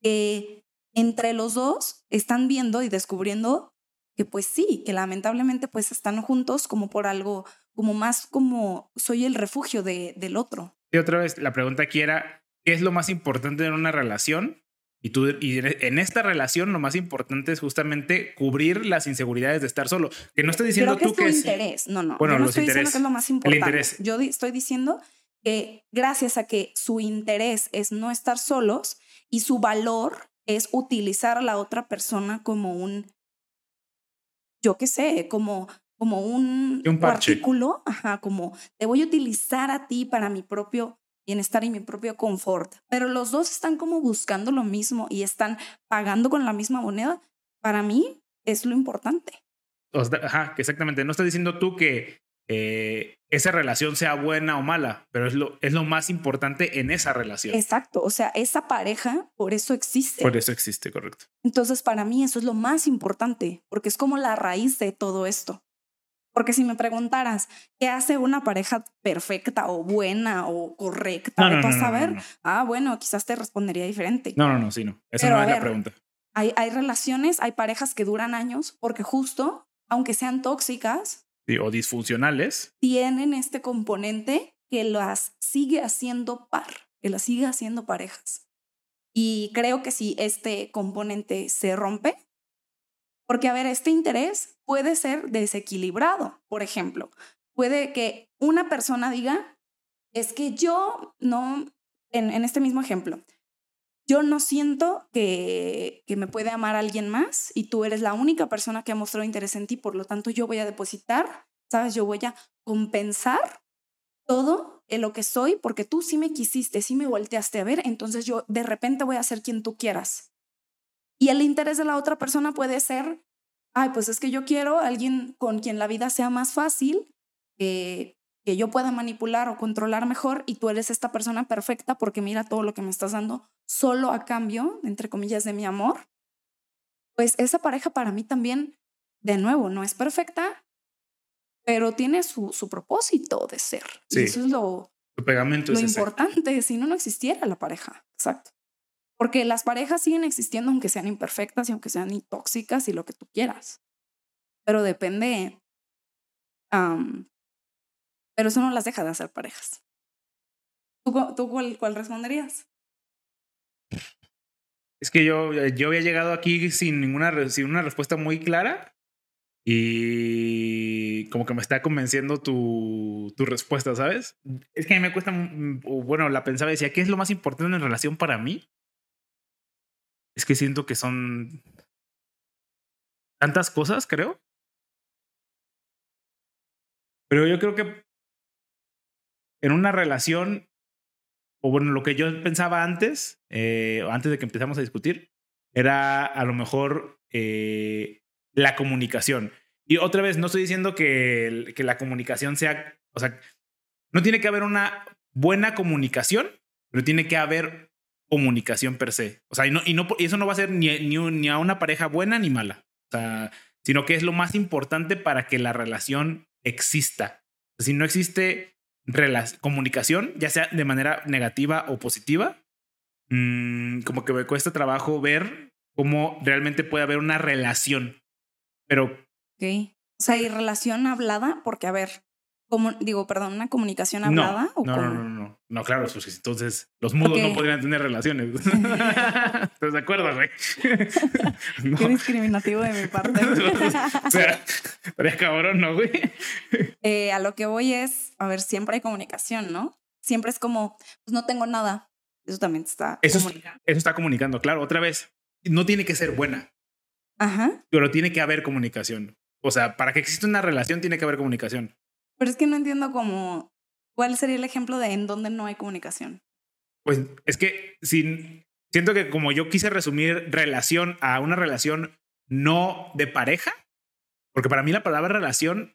que entre los dos están viendo y descubriendo que pues sí, que lamentablemente pues están juntos como por algo, como más como soy el refugio de, del otro. Y otra vez, la pregunta aquí era, ¿qué es lo más importante en una relación? Y tú, y en esta relación lo más importante es justamente cubrir las inseguridades de estar solo. Que no estoy diciendo Creo que tú es que es- interés. No, no. Bueno, yo no los estoy diciendo que es lo más importante. Yo estoy diciendo que gracias a que su interés es no estar solos y su valor es utilizar a la otra persona como un, yo qué sé, como, como un, Un parche. artículo, ajá, como te voy a utilizar a ti para mi propio bienestar y mi propio confort, pero los dos están como buscando lo mismo y están pagando con la misma moneda, para mí es lo importante. ajá, exactamente. No estás diciendo tú que eh, esa relación sea buena o mala, pero es lo, es lo más importante en esa relación. Exacto, o sea, esa pareja por eso existe. Por eso existe, correcto. Entonces, para mí eso es lo más importante, porque es como la raíz de todo esto. Porque si me preguntaras, ¿qué hace una pareja perfecta o buena o correcta? No, no, no, saber? Ah, bueno, quizás te respondería diferente. No, no, no, sí, no. Esa no es la pregunta. Hay, hay relaciones, hay parejas que duran años porque justo, aunque sean tóxicas, o disfuncionales, tienen este componente que las sigue haciendo par, que las sigue haciendo parejas. Y creo que si este componente se rompe, porque, a ver, este interés puede ser desequilibrado. Por ejemplo, puede que una persona diga, es que yo no, en, este mismo ejemplo, yo no siento que, que, me puede amar alguien más y tú eres la única persona que ha mostrado interés en ti, por lo tanto yo voy a depositar, ¿sabes? Yo voy a compensar todo en lo que soy porque tú sí me quisiste, sí me volteaste a ver, entonces yo de repente voy a ser quien tú quieras. Y el interés de la otra persona puede ser, ay, pues es que yo quiero a alguien con quien la vida sea más fácil, que yo pueda manipular o controlar mejor y tú eres esta persona perfecta porque mira todo lo que me estás dando solo a cambio, entre comillas, de mi amor. Pues esa pareja para mí también, de nuevo, no es perfecta, pero tiene su, su propósito de ser. Y eso es lo, pegamento lo importante, si no, no existiera la pareja. Exacto. Porque las parejas siguen existiendo aunque sean imperfectas y aunque sean tóxicas y lo que tú quieras. Pero depende. pero eso no las deja de hacer parejas. ¿Tú, cuál, responderías? Es que yo, eh, yo había llegado aquí sin ninguna sin una respuesta muy clara y como que me está convenciendo tu, tu respuesta, ¿sabes? Es que a mí me cuesta, bueno, la pensaba y decía, ¿qué es lo más importante en relación para mí? Es que siento que son tantas cosas, creo. Pero yo creo que en una relación, o bueno, lo que yo pensaba antes, eh, antes de que empezamos a discutir, era a lo mejor eh, la comunicación. Y otra vez, no estoy diciendo que, que la comunicación sea, o sea, no tiene que haber una buena comunicación, pero tiene que haber comunicación per se. O sea, y, no, y, no, eso no va a ser ni, ni, ni, a una pareja buena ni mala. O sea, sino que es lo más importante para que la relación exista. Si no existe comunicación, ya sea de manera negativa o positiva, mmm, como que me cuesta trabajo ver cómo realmente puede haber una relación. Pero. Ok. O sea, y relación hablada, porque a ver, como, digo, perdón, una comunicación hablada? No, no, no, no, no, claro, pues, entonces los mudos no podrían tener relaciones. ¿Estás de acuerdo, güey? Qué discriminativo de mi parte. o sea, cabrón, ¿no, güey? Eh, a lo que voy es, a ver, siempre hay comunicación, ¿no? Siempre es como, pues no tengo nada. Eso también está eso comunicando. eso está comunicando, claro, otra vez. No tiene que ser buena. Ajá. Pero tiene que haber comunicación. O sea, para que exista una relación tiene que haber comunicación. Pero es que no entiendo cómo, cuál sería el ejemplo de en dónde no hay comunicación. Pues es que sin, siento que como yo quise resumir relación a una relación no de pareja, porque para mí la palabra relación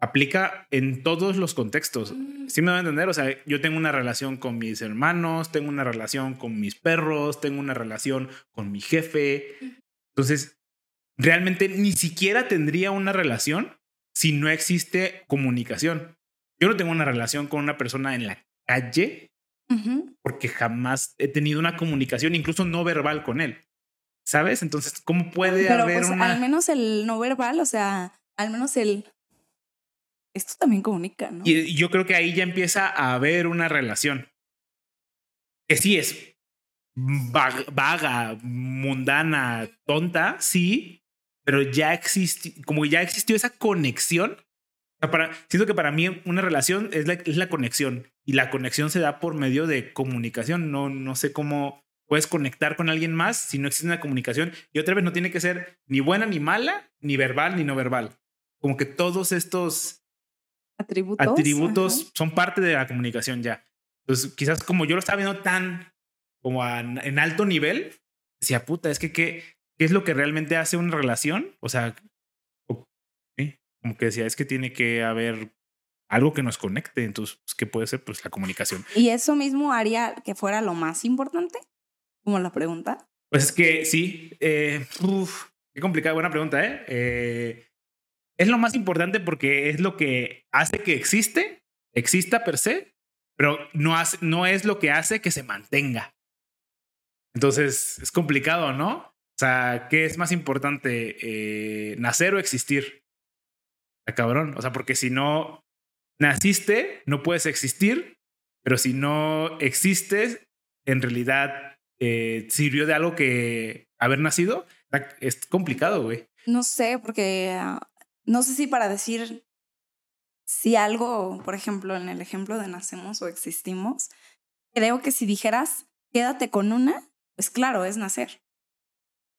aplica en todos los contextos. Mm. Sí me va a entender, o sea, yo tengo una relación con mis hermanos, tengo una relación con mis perros, tengo una relación con mi jefe. Entonces, realmente ni siquiera tendría una relación si no existe comunicación. Yo no tengo una relación con una persona en la calle porque jamás he tenido una comunicación, incluso no verbal con él. ¿Sabes? Entonces, ¿cómo puede haber pues, Al menos el no verbal, o sea, al menos el... Esto también comunica, ¿no? Y yo creo que ahí ya empieza a haber una relación. Que sí es vaga, mundana, tonta, sí, pero ya existe, como ya existió esa conexión. para, siento que para mí una relación es la, es la conexión y la conexión se da por medio de comunicación. No, no sé cómo puedes conectar con alguien más si no existe una comunicación. Y otra vez no tiene que ser ni buena ni mala, ni verbal ni no verbal. Como que todos estos atributos, atributos son parte de la comunicación ya. Entonces, quizás como yo lo estaba viendo tan como en alto nivel, decía, puta, es que ¿qué, qué es lo que realmente hace una relación? O sea, como que decía, es que tiene que haber algo que nos conecte. Entonces, pues, ¿qué puede ser? Pues la comunicación. ¿Y eso mismo haría que fuera lo más importante? Como la pregunta. Pues es que sí. Eh, qué complicada, buena pregunta, ¿eh? ¿eh? Es lo más importante porque es lo que hace que existe, exista per se, pero no, hace, no es lo que hace que se mantenga. Entonces, es complicado, ¿no? O sea, ¿qué es más importante? Eh, ¿Nacer o existir? A cabrón. O sea, porque si no naciste, no puedes existir, pero si no existes, en realidad eh, sirvió de algo que haber nacido. Es complicado, güey. No sé, porque ah, no sé si para decir si algo, por ejemplo, en el ejemplo de nacemos o existimos, creo que si dijeras, quédate con una, pues claro, es nacer.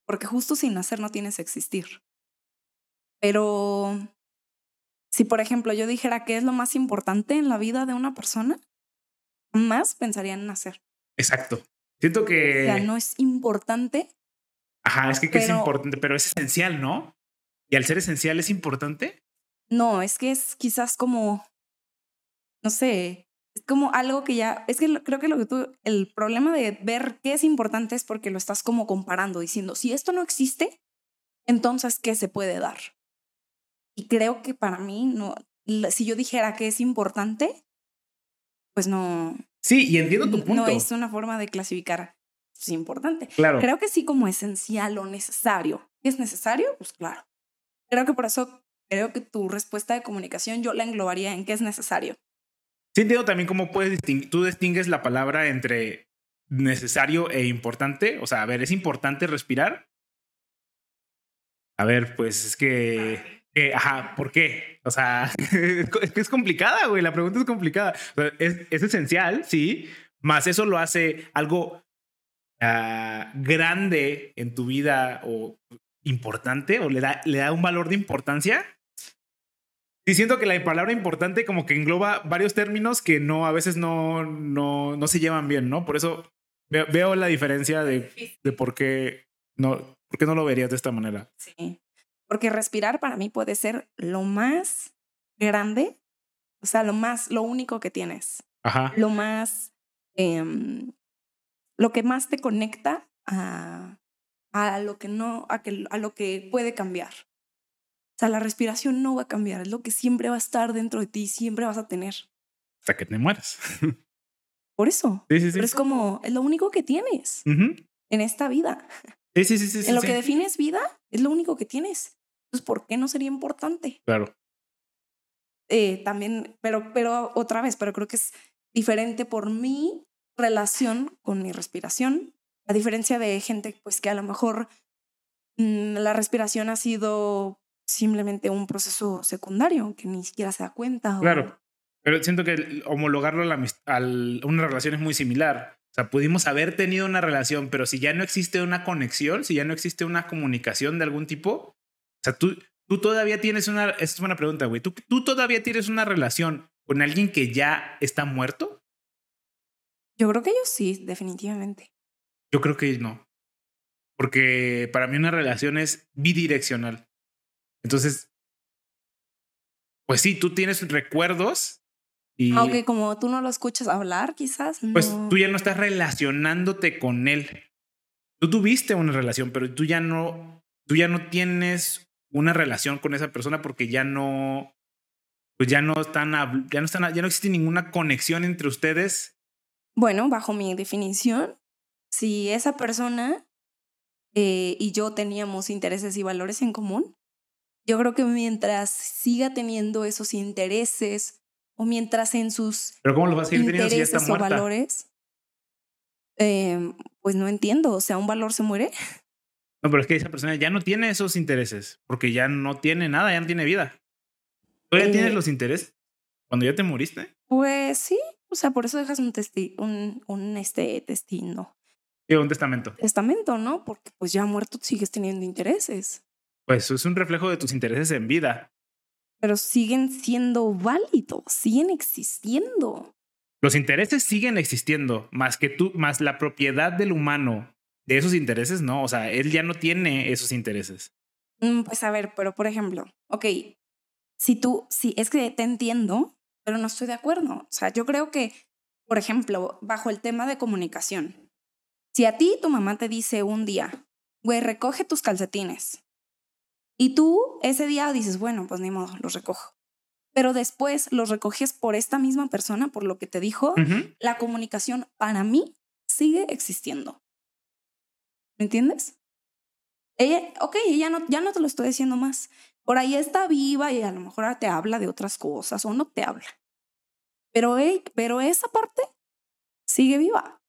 Porque justo sin nacer no tienes existir. Pero si, por ejemplo, yo dijera qué es lo más importante en la vida de una persona, más pensaría en nacer. Exacto. Siento que... O sea, no es importante. Ajá, es que, es importante, pero es esencial, ¿no? Y al ser esencial es importante. No, es que es quizás como, no sé, es como algo que ya, es que creo que lo que tú, el problema de ver qué es importante es porque lo estás como comparando, diciendo, si esto no existe, entonces, ¿qué se puede dar? Y creo que para mí, no, si yo dijera que es importante, pues no. Sí, y entiendo tu punto. No es una forma de clasificar. Es importante. Claro. Creo que sí como esencial o necesario. ¿Es necesario? Pues claro. Creo que por eso creo que tu respuesta de comunicación yo la englobaría en qué es necesario. Sí, entiendo también cómo puedes distinguir, tú distingues la palabra entre necesario e importante. O sea, a ver, ¿es importante respirar? A ver, pues es que eh, ajá, ¿por qué? O sea, es que es complicada, güey. La pregunta es complicada. es, esencial, sí, más eso lo hace algo ah, grande en tu vida o importante o le da, le da un valor de importancia. Y siento que la palabra importante como que engloba varios términos que no, a veces no, no, no se llevan bien, ¿no? Por eso veo, veo la diferencia de, de por qué no, por qué no lo verías de esta manera. Sí. Porque respirar para mí puede ser lo más grande, o sea, lo más, lo único que tienes. Ajá. Lo más, em, lo que más te conecta a, a lo que no, a, que, a lo que puede cambiar. O sea, la respiración no va a cambiar, es lo que siempre va a estar dentro de ti, siempre vas a tener. Hasta que te mueras. Por eso. Sí, sí, sí. Pero es como, es lo único que tienes en esta vida. Sí, sí, sí, sí. En lo que defines vida, es lo único que tienes. Entonces, ¿por qué no sería importante? Claro. Eh, también, pero, pero otra vez, pero creo que es diferente por mi relación con mi respiración, a diferencia de gente pues que a lo mejor mm, la respiración ha sido simplemente un proceso secundario que ni siquiera se da cuenta. Claro, pero siento que homologarlo a, a una relación es muy similar. O sea, pudimos haber tenido una relación, pero si ya no existe una conexión, si ya no existe una comunicación de algún tipo, o sea, tú, tú todavía tienes una, esta es una pregunta, güey, ¿Tú, ¿tú todavía tienes una relación con alguien que ya está muerto? Yo creo que yo sí, definitivamente. Yo creo que no. Porque para mí una relación es bidireccional. Entonces, pues sí, tú tienes recuerdos y... Aunque como tú no lo escuchas hablar, quizás. Pues tú ya no estás relacionándote con él. Tú tuviste una relación, pero tú ya no, tú ya no tienes una relación con esa persona porque ya no, pues ya no están, ya no están, ya no existe ninguna conexión entre ustedes. Bueno, bajo mi definición, si esa persona eh, y yo teníamos intereses y valores en común, yo creo que mientras siga teniendo esos intereses o mientras en sus pero cómo los vas a seguir teniendo si ya está muerta? valores, eh, pues no entiendo, o sea, un valor se muere. No, pero es que esa persona ya no tiene esos intereses, porque ya no tiene nada, ya no tiene vida. ¿Tú ya tienes eh, los intereses cuando ya te moriste? Pues sí, o sea, por eso dejas un testi un, un este destino. Sí, un testamento. Testamento, ¿no? Porque pues ya muerto sigues teniendo intereses. Pues es un reflejo de tus intereses en vida. Pero siguen siendo válidos, siguen existiendo. Los intereses siguen existiendo, más que tú, más la propiedad del humano de esos intereses, no. O sea, él ya no tiene esos intereses. Mm, pues a ver, pero por ejemplo, ok, si tú, si es que te entiendo, pero no estoy de acuerdo. O sea, yo creo que, por ejemplo, bajo el tema de comunicación, si a ti tu mamá te dice un día, güey, recoge tus calcetines, y tú ese día dices, bueno, pues ni modo, los recojo. Pero después los recoges por esta misma persona, por lo que te dijo, la comunicación para mí sigue existiendo. ¿Me entiendes? Ella, ok, ella no, ya no te lo estoy diciendo más. Por ahí está viva y a lo mejor te habla de otras cosas o no te habla. Pero, pero esa parte sigue viva.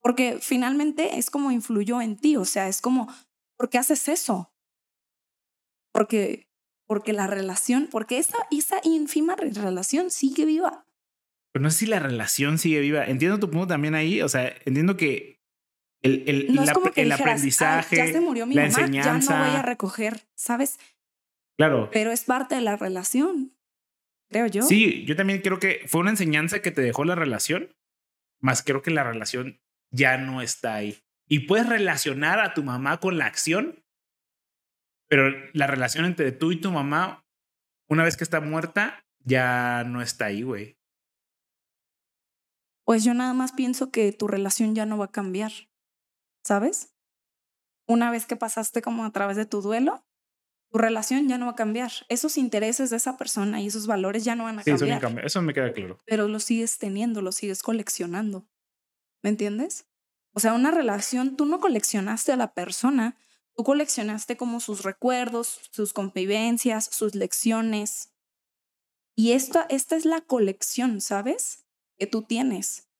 Porque finalmente es como influyó en ti. O sea, es como, ¿por qué haces eso? Porque, porque la relación, porque esa, esa ínfima relación sigue viva. Pero no sé si la relación sigue viva. Entiendo tu punto también ahí. O sea, entiendo que el, el, no el aprendizaje, ya se murió mi la mamá, enseñanza. Ya no voy a recoger, ¿sabes? Claro. Pero es parte de la relación, creo yo. Sí, yo también creo que fue una enseñanza que te dejó la relación, más creo que la relación ya no está ahí. Y puedes relacionar a tu mamá con la acción, pero la relación entre tú y tu mamá, una vez que está muerta, ya no está ahí, güey. Pues yo nada más pienso que tu relación ya no va a cambiar. ¿sabes? Una vez que pasaste como a través de tu duelo, tu relación ya no va a cambiar. Esos intereses de esa persona y esos valores ya no van a sí, cambiar. Eso, eso me queda claro. Pero los sigues teniendo, los sigues coleccionando. ¿Me entiendes? O sea, una relación, tú no coleccionaste a la persona, tú coleccionaste como sus recuerdos, sus convivencias, sus lecciones. Y esta, esta es la colección, ¿sabes? Que tú tienes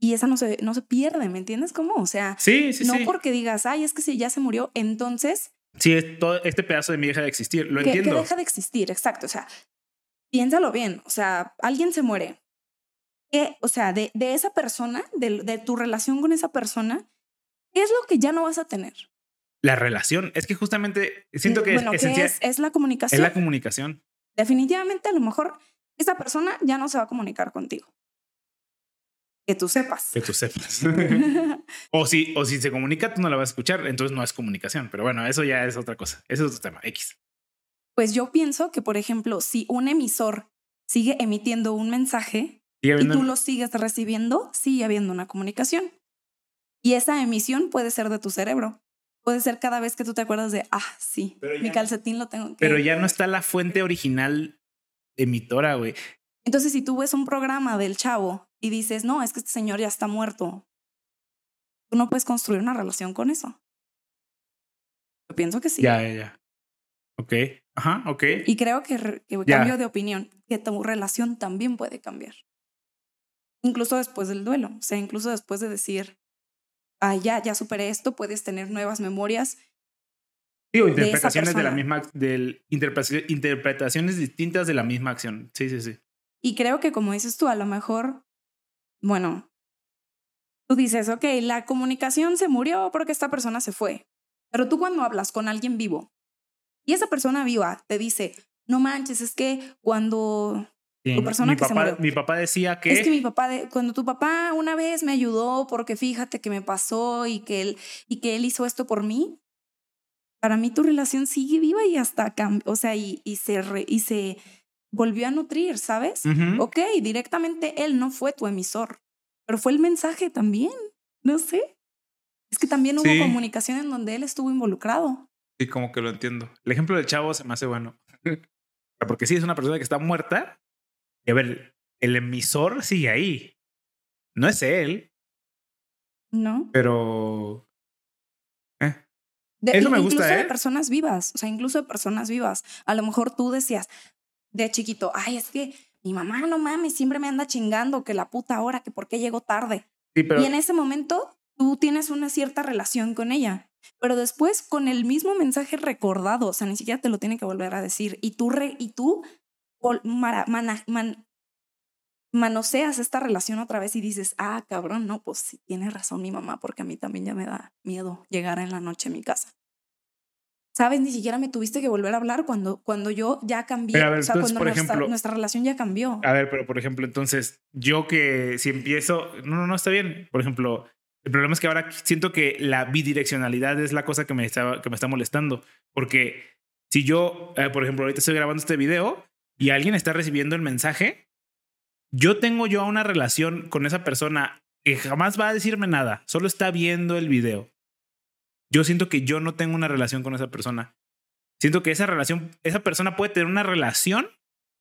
y esa no se, no se pierde, ¿me entiendes cómo? O sea, sí, sí, no porque digas, ay, es que si ya se murió, entonces... Sí, todo este pedazo de mí deja de existir, lo entiendo. Que deja de existir, exacto. O sea, piénsalo bien, o sea, alguien se muere. ¿Qué, o sea, de, de esa persona, de, de tu relación con esa persona, ¿qué es lo que ya no vas a tener? La relación, es que justamente siento que bueno, es, es, es la comunicación. Es la comunicación. Definitivamente, a lo mejor esa persona ya no se va a comunicar contigo. Que tú sepas. Que tú sepas. o, si, o si se comunica, tú no la vas a escuchar, entonces no es comunicación. Pero bueno, eso ya es otra cosa. Ese es otro tema, X. Pues yo pienso que, por ejemplo, si un emisor sigue emitiendo un mensaje y tú lo sigues recibiendo, sigue habiendo una comunicación. Y esa emisión puede ser de tu cerebro. Puede ser cada vez que tú te acuerdas de, ah, sí, mi calcetín lo tengo. Pero ya no está la fuente original emitora, güey. Entonces, si tú ves un programa del chavo y dices, no, es que este señor ya está muerto, tú no puedes construir una relación con eso. Yo pienso que sí. Ya, ya, ya. Ok. Ajá, ok. Y creo que, cambio de opinión, que tu relación también puede cambiar. Incluso después del duelo. O sea, incluso después de decir, ah, ya, ya superé esto, puedes tener nuevas memorias. Sí, o interpretaciones de, la misma, del, interpretaciones distintas de la misma acción. Sí, sí, sí. Y creo que como dices tú, a lo mejor, bueno, tú dices, ok, la comunicación se murió porque esta persona se fue. Pero tú cuando hablas con alguien vivo y esa persona viva te dice, no manches, es que cuando tu persona mi que papá, se mi papá decía que es que mi papá de, cuando tu papá una vez me ayudó porque fíjate que me pasó y que él y que él hizo esto por mí para mí tu relación sigue viva y hasta o sea y, y se y se volvió a nutrir, ¿sabes? Ok, directamente él no fue tu emisor, pero fue el mensaje también, no sé. Es que también hubo comunicación en donde él estuvo involucrado. Sí, como que lo entiendo. El ejemplo del chavo se me hace bueno. Porque sí, es una persona que está muerta. Y a ver, el emisor sigue ahí. No es él. No. Pero. Eh. Eso me gusta, incluso de ¿eh? personas vivas, o sea, incluso de personas vivas. A lo mejor tú decías, de chiquito, ay, es que mi mamá, no mames, siempre me anda chingando que la puta hora, que por qué llego tarde. Y en ese momento tú tienes una cierta relación con ella, pero después con el mismo mensaje recordado, o sea, ni siquiera te lo tiene que volver a decir, y tú, re, y tú manoseas esta relación otra vez y dices, ah, cabrón, no, pues sí, tiene razón mi mamá, porque a mí también ya me da miedo llegar en la noche a mi casa. ¿Sabes? Ni siquiera me tuviste que volver a hablar cuando, cuando yo ya cambié. Pero a ver, o sea, entonces, cuando por nuestra, ejemplo- nuestra relación ya cambió. A ver, pero por ejemplo, entonces, yo que si empiezo, no, no, no está bien. Por ejemplo, el problema es que ahora siento que la bidireccionalidad es la cosa que me está, que me está molestando. Porque si yo, eh, por ejemplo, ahorita estoy grabando este video y alguien está recibiendo el mensaje, yo tengo yo una relación con esa persona que jamás va a decirme nada, solo está viendo el video. Yo siento que yo no tengo una relación con esa persona. Siento que esa relación, esa persona puede tener una relación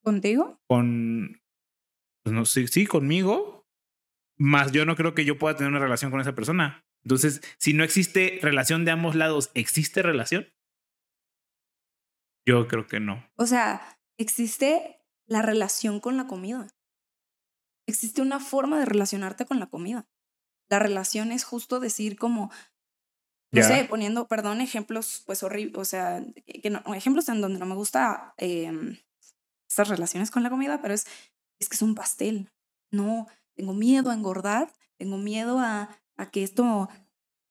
¿Contigo? con, pues no sé, sí, conmigo, más yo no creo que yo pueda tener una relación con esa persona. Entonces, si no existe relación de ambos lados, ¿existe relación? Yo creo que no. O sea, existe la relación con la comida. Existe una forma de relacionarte con la comida. La relación es justo decir como, no sé, poniendo, perdón, ejemplos pues horribles, o sea, que no, ejemplos en donde no me gusta eh, estas relaciones con la comida, pero es, es que es un pastel. No, tengo miedo a engordar, tengo miedo a, a que esto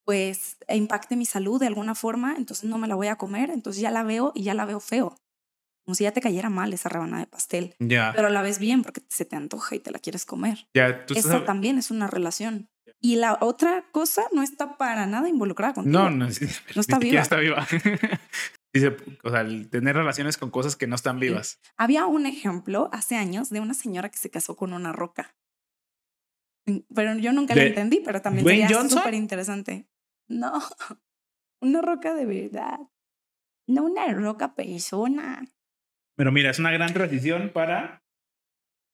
pues impacte mi salud de alguna forma, entonces no me la voy a comer, entonces ya la veo y ya la veo feo. Como si ya te cayera mal esa rebanada de pastel, Ya. pero la ves bien porque se te antoja y te la quieres comer. ya tú estás Esa también es una relación. Y la otra cosa no está para nada involucrada contigo. No, no, No está viva. está viva. Dice, o sea, el tener relaciones con cosas que no están vivas. Había un ejemplo hace años de una señora que se casó con una roca. Mm, Pero yo nunca la ¿De entendí, pero también Dwayne sería súper interesante. No, una roca de verdad. No una roca persona. Pero mira, es una gran transición para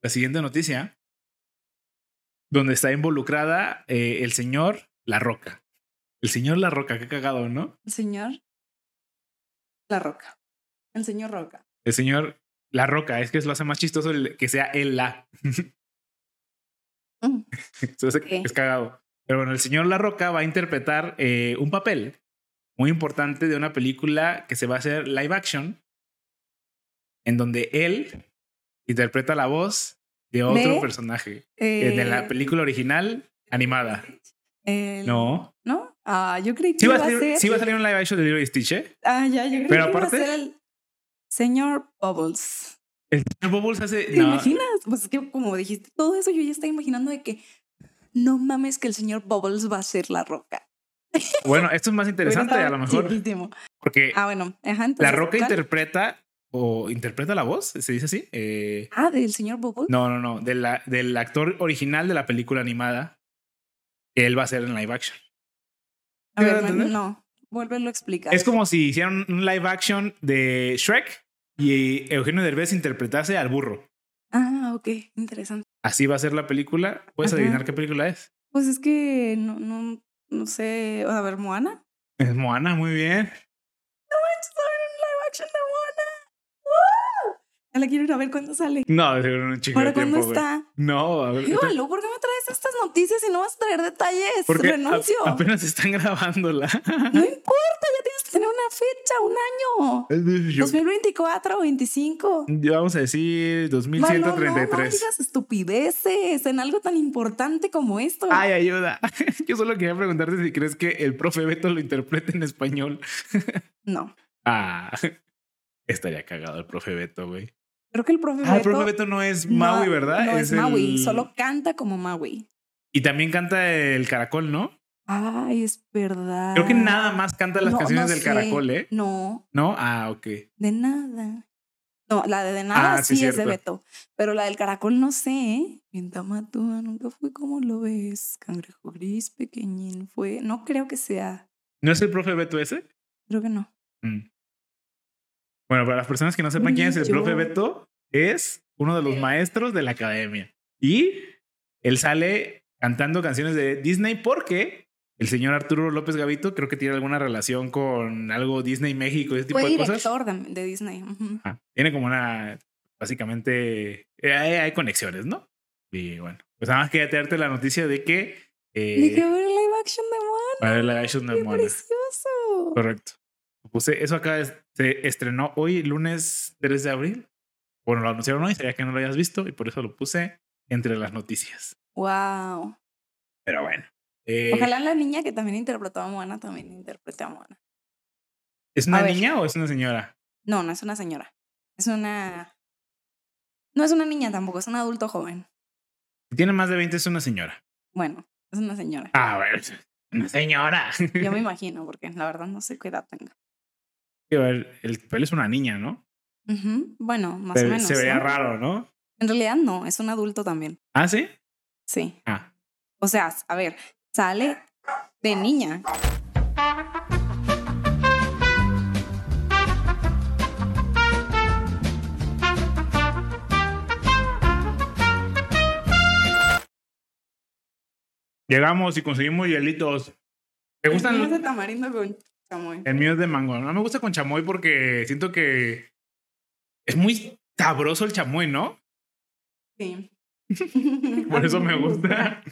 la siguiente noticia, donde está involucrada eh, el señor La Roca. El señor La Roca, qué cagado, ¿no? El señor La Roca. El señor Roca. El señor La Roca, es que lo hace más chistoso el- que sea el La. Mm, Entonces. Es cagado. Pero bueno, el señor La Roca va a interpretar eh, un papel muy importante de una película que se va a hacer live action, en donde él interpreta la voz de otro personaje eh, de la eh, película original animada. el- No. ¿No? Ah, yo creí que Sí iba a salir, ser. sí va a salir un live action de Lilo y Stitch, ¿eh? Ah, ya, yo creí Pero que iba a aparte- ser el señor Bubbles. El señor Bubbles hace. ¿Te no, imaginas? Pues es que como dijiste todo eso, yo ya estaba imaginando de que no mames que el señor Bubbles va a ser la roca. Bueno, esto es más interesante, a lo mejor, Chiquitísimo. porque Ah, bueno. Ajá, La entonces, Roca ¿cuál? interpreta o interpreta la voz, se dice así. Eh, Ah, del señor Bubbles. no, no, no, de la, del actor original de la película animada que él va a hacer en live action. a ¿me ver, no. Vuélvelo a explicar. Es como si hicieran un live action de Shrek y Eugenio Derbez interpretase al burro. Ah, ok. Interesante. Así va a ser la película. ¿Puedes Ajá. adivinar qué película es? Pues es que no, no, no sé. A ver, Moana. Es Moana, muy bien. No manches, va a haber un live action de Moana. ¡Wow! Ya la quiero ir a ver cuándo sale. No, de seguro un chingo de ¿Para cuándo güey. está? No, a ver. Dígalo, ¿por qué me traes estas noticias y no vas a traer detalles? Porque a- Renuncio. apenas están grabándola. No importa, ya tienes que tener una fecha, un año. Yo- 2024 o 25. yo vamos a decir Mano, no, no 2133. digas estupideces en algo tan importante como esto. Ay, ayuda. Yo solo quería preguntarte si crees que el profe Beto lo interprete en español. No, Ah, estaría cagado el profe Beto, güey. Creo que el profe Ah, el profe Beto no es no- Maui, ¿verdad? No es, Maui, el- solo canta como Maui. Y también canta el caracol, ¿no? Ay, es verdad. Creo que nada más canta las No, canciones del sé. caracol, ¿eh? No, ¿No? Ah, ok. de nada. No, la de, de nada Ah, sí, sí, es de. Beto. Pero la del caracol no sé, ¿eh? En Tamatúa nunca fue como lo ves. Cangrejo gris, pequeñín fue. No creo que sea. ¿No es el profe Beto ese? Creo que no. Mm. Bueno, para las personas que no sepan quién es el profe Beto, es uno de los maestros de la academia. Y él sale cantando canciones de Disney porque el señor Arturo López Gavito creo que tiene alguna relación con algo Disney México, ese tipo Fue de cosas. director de, de Disney. Ajá. Tiene como una, básicamente, eh, hay, hay conexiones, ¿no? Y bueno, pues nada más quería traerte la noticia de que... Eh, Dije, a ver live action de Moana. va a haber la action de ¡Qué Moana. precioso! Correcto. Puse, eso acá es- se estrenó hoy, lunes 3 de abril. Bueno, lo anunciaron hoy, sabía que no lo hayas visto y por eso lo puse entre las noticias. Wow. Pero bueno. eh, Ojalá la niña que también interpretó a Moana también interprete a Moana. ¿Es una niña o es una señora? No, no es una señora. Es una. No es una niña tampoco, es un adulto joven. Si tiene más de 20, es una señora. Bueno, es una señora. Ah, bueno, una señora. Yo me imagino, porque la verdad no sé qué edad tenga. El pelo es una niña, ¿no? Bueno, más o menos. Se veía raro, ¿no? En realidad no, es un adulto también. ¿Ah, sí? Sí. Ah. O sea, a ver, sale de niña. Llegamos y conseguimos hielitos. ¿Te gustan? El es de tamarindo con chamoy. El mío es de mango. No me gusta con chamoy porque siento que es muy sabroso el chamoy, ¿no? Sí. Por eso me gusta.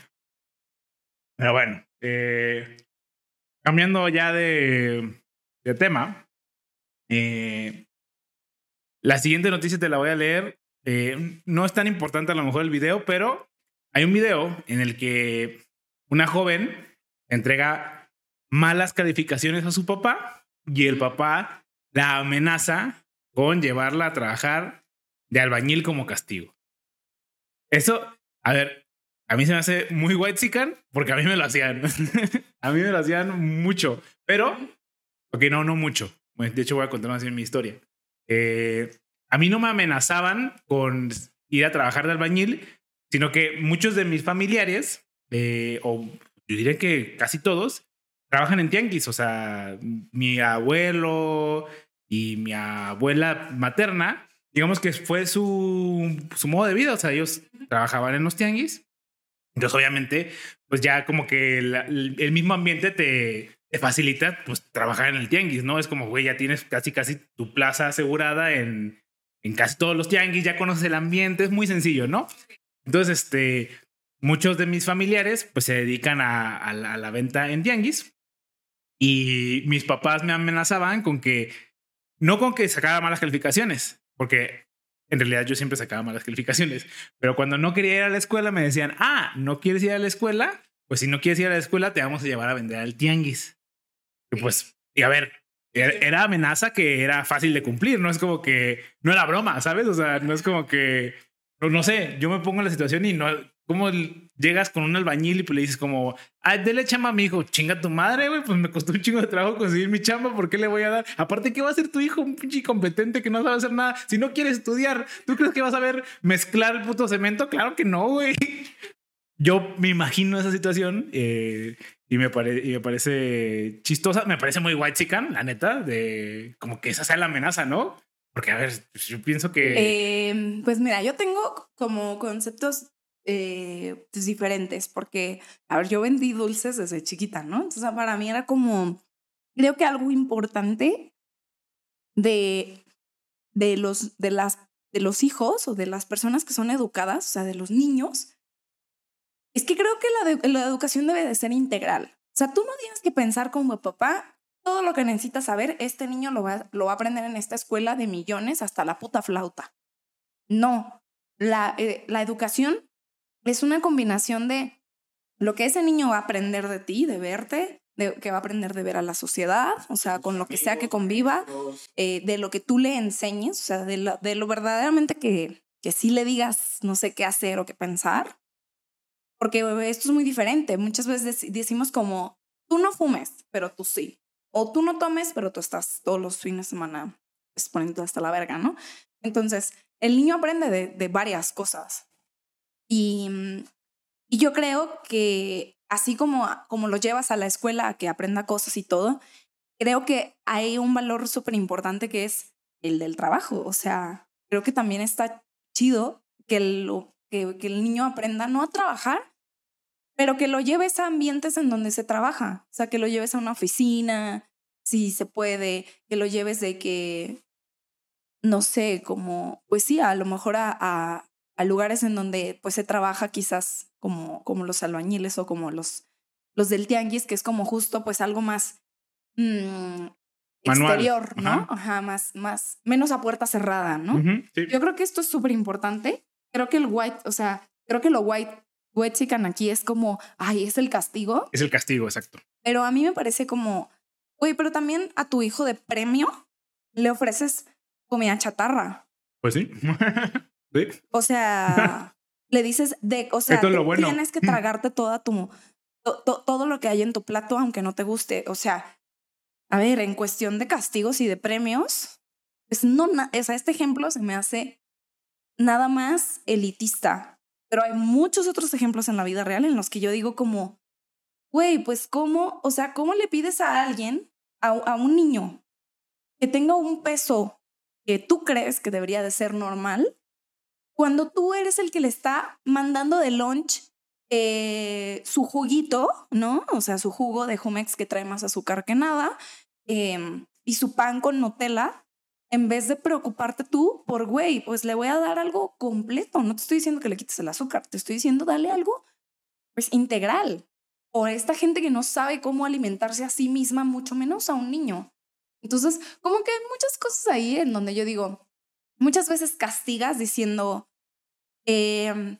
Pero bueno, eh, cambiando ya de, de tema, eh, la siguiente noticia te la voy a leer. Eh, no es tan importante a lo mejor el video, pero hay un video en el que una joven entrega malas calificaciones a su papá y el papá la amenaza con llevarla a trabajar de albañil como castigo. Eso, a ver, a mí se me hace muy white porque a mí me lo hacían. a mí me lo hacían mucho, pero, ok, no, no mucho. De hecho, voy a contar más bien mi historia. Eh, a mí no me amenazaban con ir a trabajar de albañil, sino que muchos de mis familiares eh, o yo diría que casi todos, trabajan en tianguis. O sea, mi abuelo y mi abuela materna, digamos que fue su, su modo de vida. O sea, ellos trabajaban en los tianguis. Entonces, obviamente, pues ya como que el, mismo ambiente te, te, facilita pues trabajar en el tianguis, ¿no? Es como, güey, ya tienes casi, casi tu plaza asegurada en, en casi todos los tianguis, ya conoces el ambiente, es muy sencillo, ¿no? Entonces, este, muchos de mis familiares pues se dedican a, la, venta en tianguis y mis papás me amenazaban con que, no con que sacara malas calificaciones, porque en realidad yo siempre sacaba malas calificaciones, pero cuando no quería ir a la escuela me decían, ah, ¿no quieres ir a la escuela? Pues si no quieres ir a la escuela te vamos a llevar a vender al tianguis. Y pues, y a ver, era amenaza que era fácil de cumplir, no es como que, no era broma, ¿sabes? O sea, no es como que, no sé, yo me pongo en la situación y no, ¿Cómo llegas con un albañil y pues le dices como, ay, dele chamba a mi hijo? Chinga tu madre, güey, pues me costó un chingo de trabajo conseguir mi chamba, ¿por qué le voy a dar? Aparte, ¿qué va a hacer tu hijo? Un pinche incompetente que no sabe hacer nada. Si no quiere estudiar, ¿tú crees que vas a ver mezclar el puto cemento? Claro que no, güey. Yo me imagino esa situación eh, y, me y me parece chistosa, me parece muy white chican, la neta, de como que esa sea la amenaza, ¿no? Porque, a ver, pues, yo pienso que... Em, pues mira, yo tengo como conceptos eh, pues, diferentes, porque, a ver, yo vendí dulces desde chiquita, ¿no? Entonces, para mí era como, creo que algo importante de, de, los, de, las, de los hijos o de las personas que son educadas, o sea, de los niños, es que creo que la, la educación debe de ser integral. O sea, tú no tienes que pensar como papá, todo lo que necesitas saber, este niño lo va, lo va a aprender en esta escuela de millones hasta la puta flauta. No, la, eh, la educación es una combinación de lo que ese niño va a aprender de ti, de verte, de, que va a aprender de ver a la sociedad, o sea, con lo que sea que conviva, eh, de lo que tú le enseñes, o sea, de lo, de lo verdaderamente que, que sí le digas no sé qué hacer o qué pensar. Porque esto es muy diferente. Muchas veces decimos como, tú no fumes, pero tú sí. O tú no tomes, pero tú estás todos los fines de semana exponiendo hasta la verga, ¿no? Entonces, el niño aprende de, de varias cosas. Y, y yo creo que así como, como lo llevas a la escuela a que aprenda cosas y todo, creo que hay un valor súper importante que es el del trabajo. O sea, creo que también está chido que el, que, el niño aprenda no a trabajar, pero que lo lleves a ambientes en donde se trabaja. O sea, que lo lleves a una oficina, si se puede, que lo lleves de que, no sé, como, pues sí, a lo mejor a lugares en donde pues se trabaja quizás como, como los albañiles o como los, los del tianguis, que es como justo pues algo más mm, exterior, ¿no? Ajá. más, más, menos a puerta cerrada, ¿no? Yo creo que esto es súper importante. Creo que el white, o sea, creo que lo white, white chican aquí es como, ay, es el castigo. Es el castigo, exacto. Pero a mí me parece como, Güey, pero también a tu hijo de premio le ofreces comida chatarra. Pues sí. sí. O sea, le dices de, o sea, es bueno. tienes que tragarte toda tu to- to- todo lo que hay en tu plato aunque no te guste. O sea, a ver, en cuestión de castigos y de premios, pues no, o sea, este ejemplo se me hace nada más elitista. Pero hay muchos otros ejemplos en la vida real en los que yo digo como, güey, pues cómo, o sea, ¿cómo le pides a alguien, a, a un niño, que tenga un peso que tú crees que debería de ser normal, cuando tú eres el que le está mandando de lunch eh, su juguito, ¿no? O sea, su jugo de Jumex que trae más azúcar que nada, em, y su pan con Nutella, en vez de preocuparte tú por, güey, pues le voy a dar algo completo. No te estoy diciendo que le quites el azúcar, te estoy diciendo dale algo, pues integral. O esta gente que no sabe cómo alimentarse a sí misma, mucho menos a un niño. Entonces, como que hay muchas cosas ahí en donde yo digo, muchas veces castigas diciendo, em,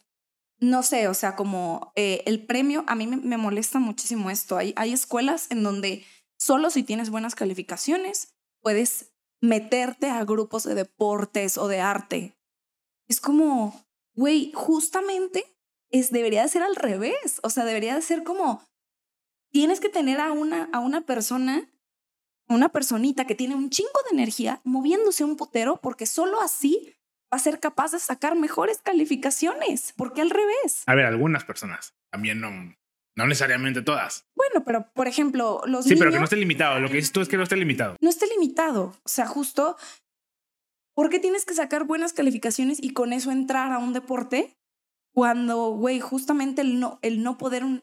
no sé, o sea, como eh, el premio, a mí me, me molesta muchísimo esto. Hay, hay escuelas en donde solo si tienes buenas calificaciones puedes meterte a grupos de deportes o de arte. Es como, güey, justamente es, debería de ser al revés. O sea, debería de ser como, tienes que tener a una, a una persona, una personita que tiene un chingo de energía moviéndose un putero porque solo así va a ser capaz de sacar mejores calificaciones. ¿Por qué al revés? A ver, algunas personas. También no, no necesariamente todas. Bueno, pero por ejemplo, los Sí, niños... pero que no esté limitado. Lo que dices tú es que no esté limitado. no esté limitado. O sea, justo, ¿por qué tienes que sacar buenas calificaciones y con eso entrar a un deporte cuando, güey, justamente el no, el no poder un-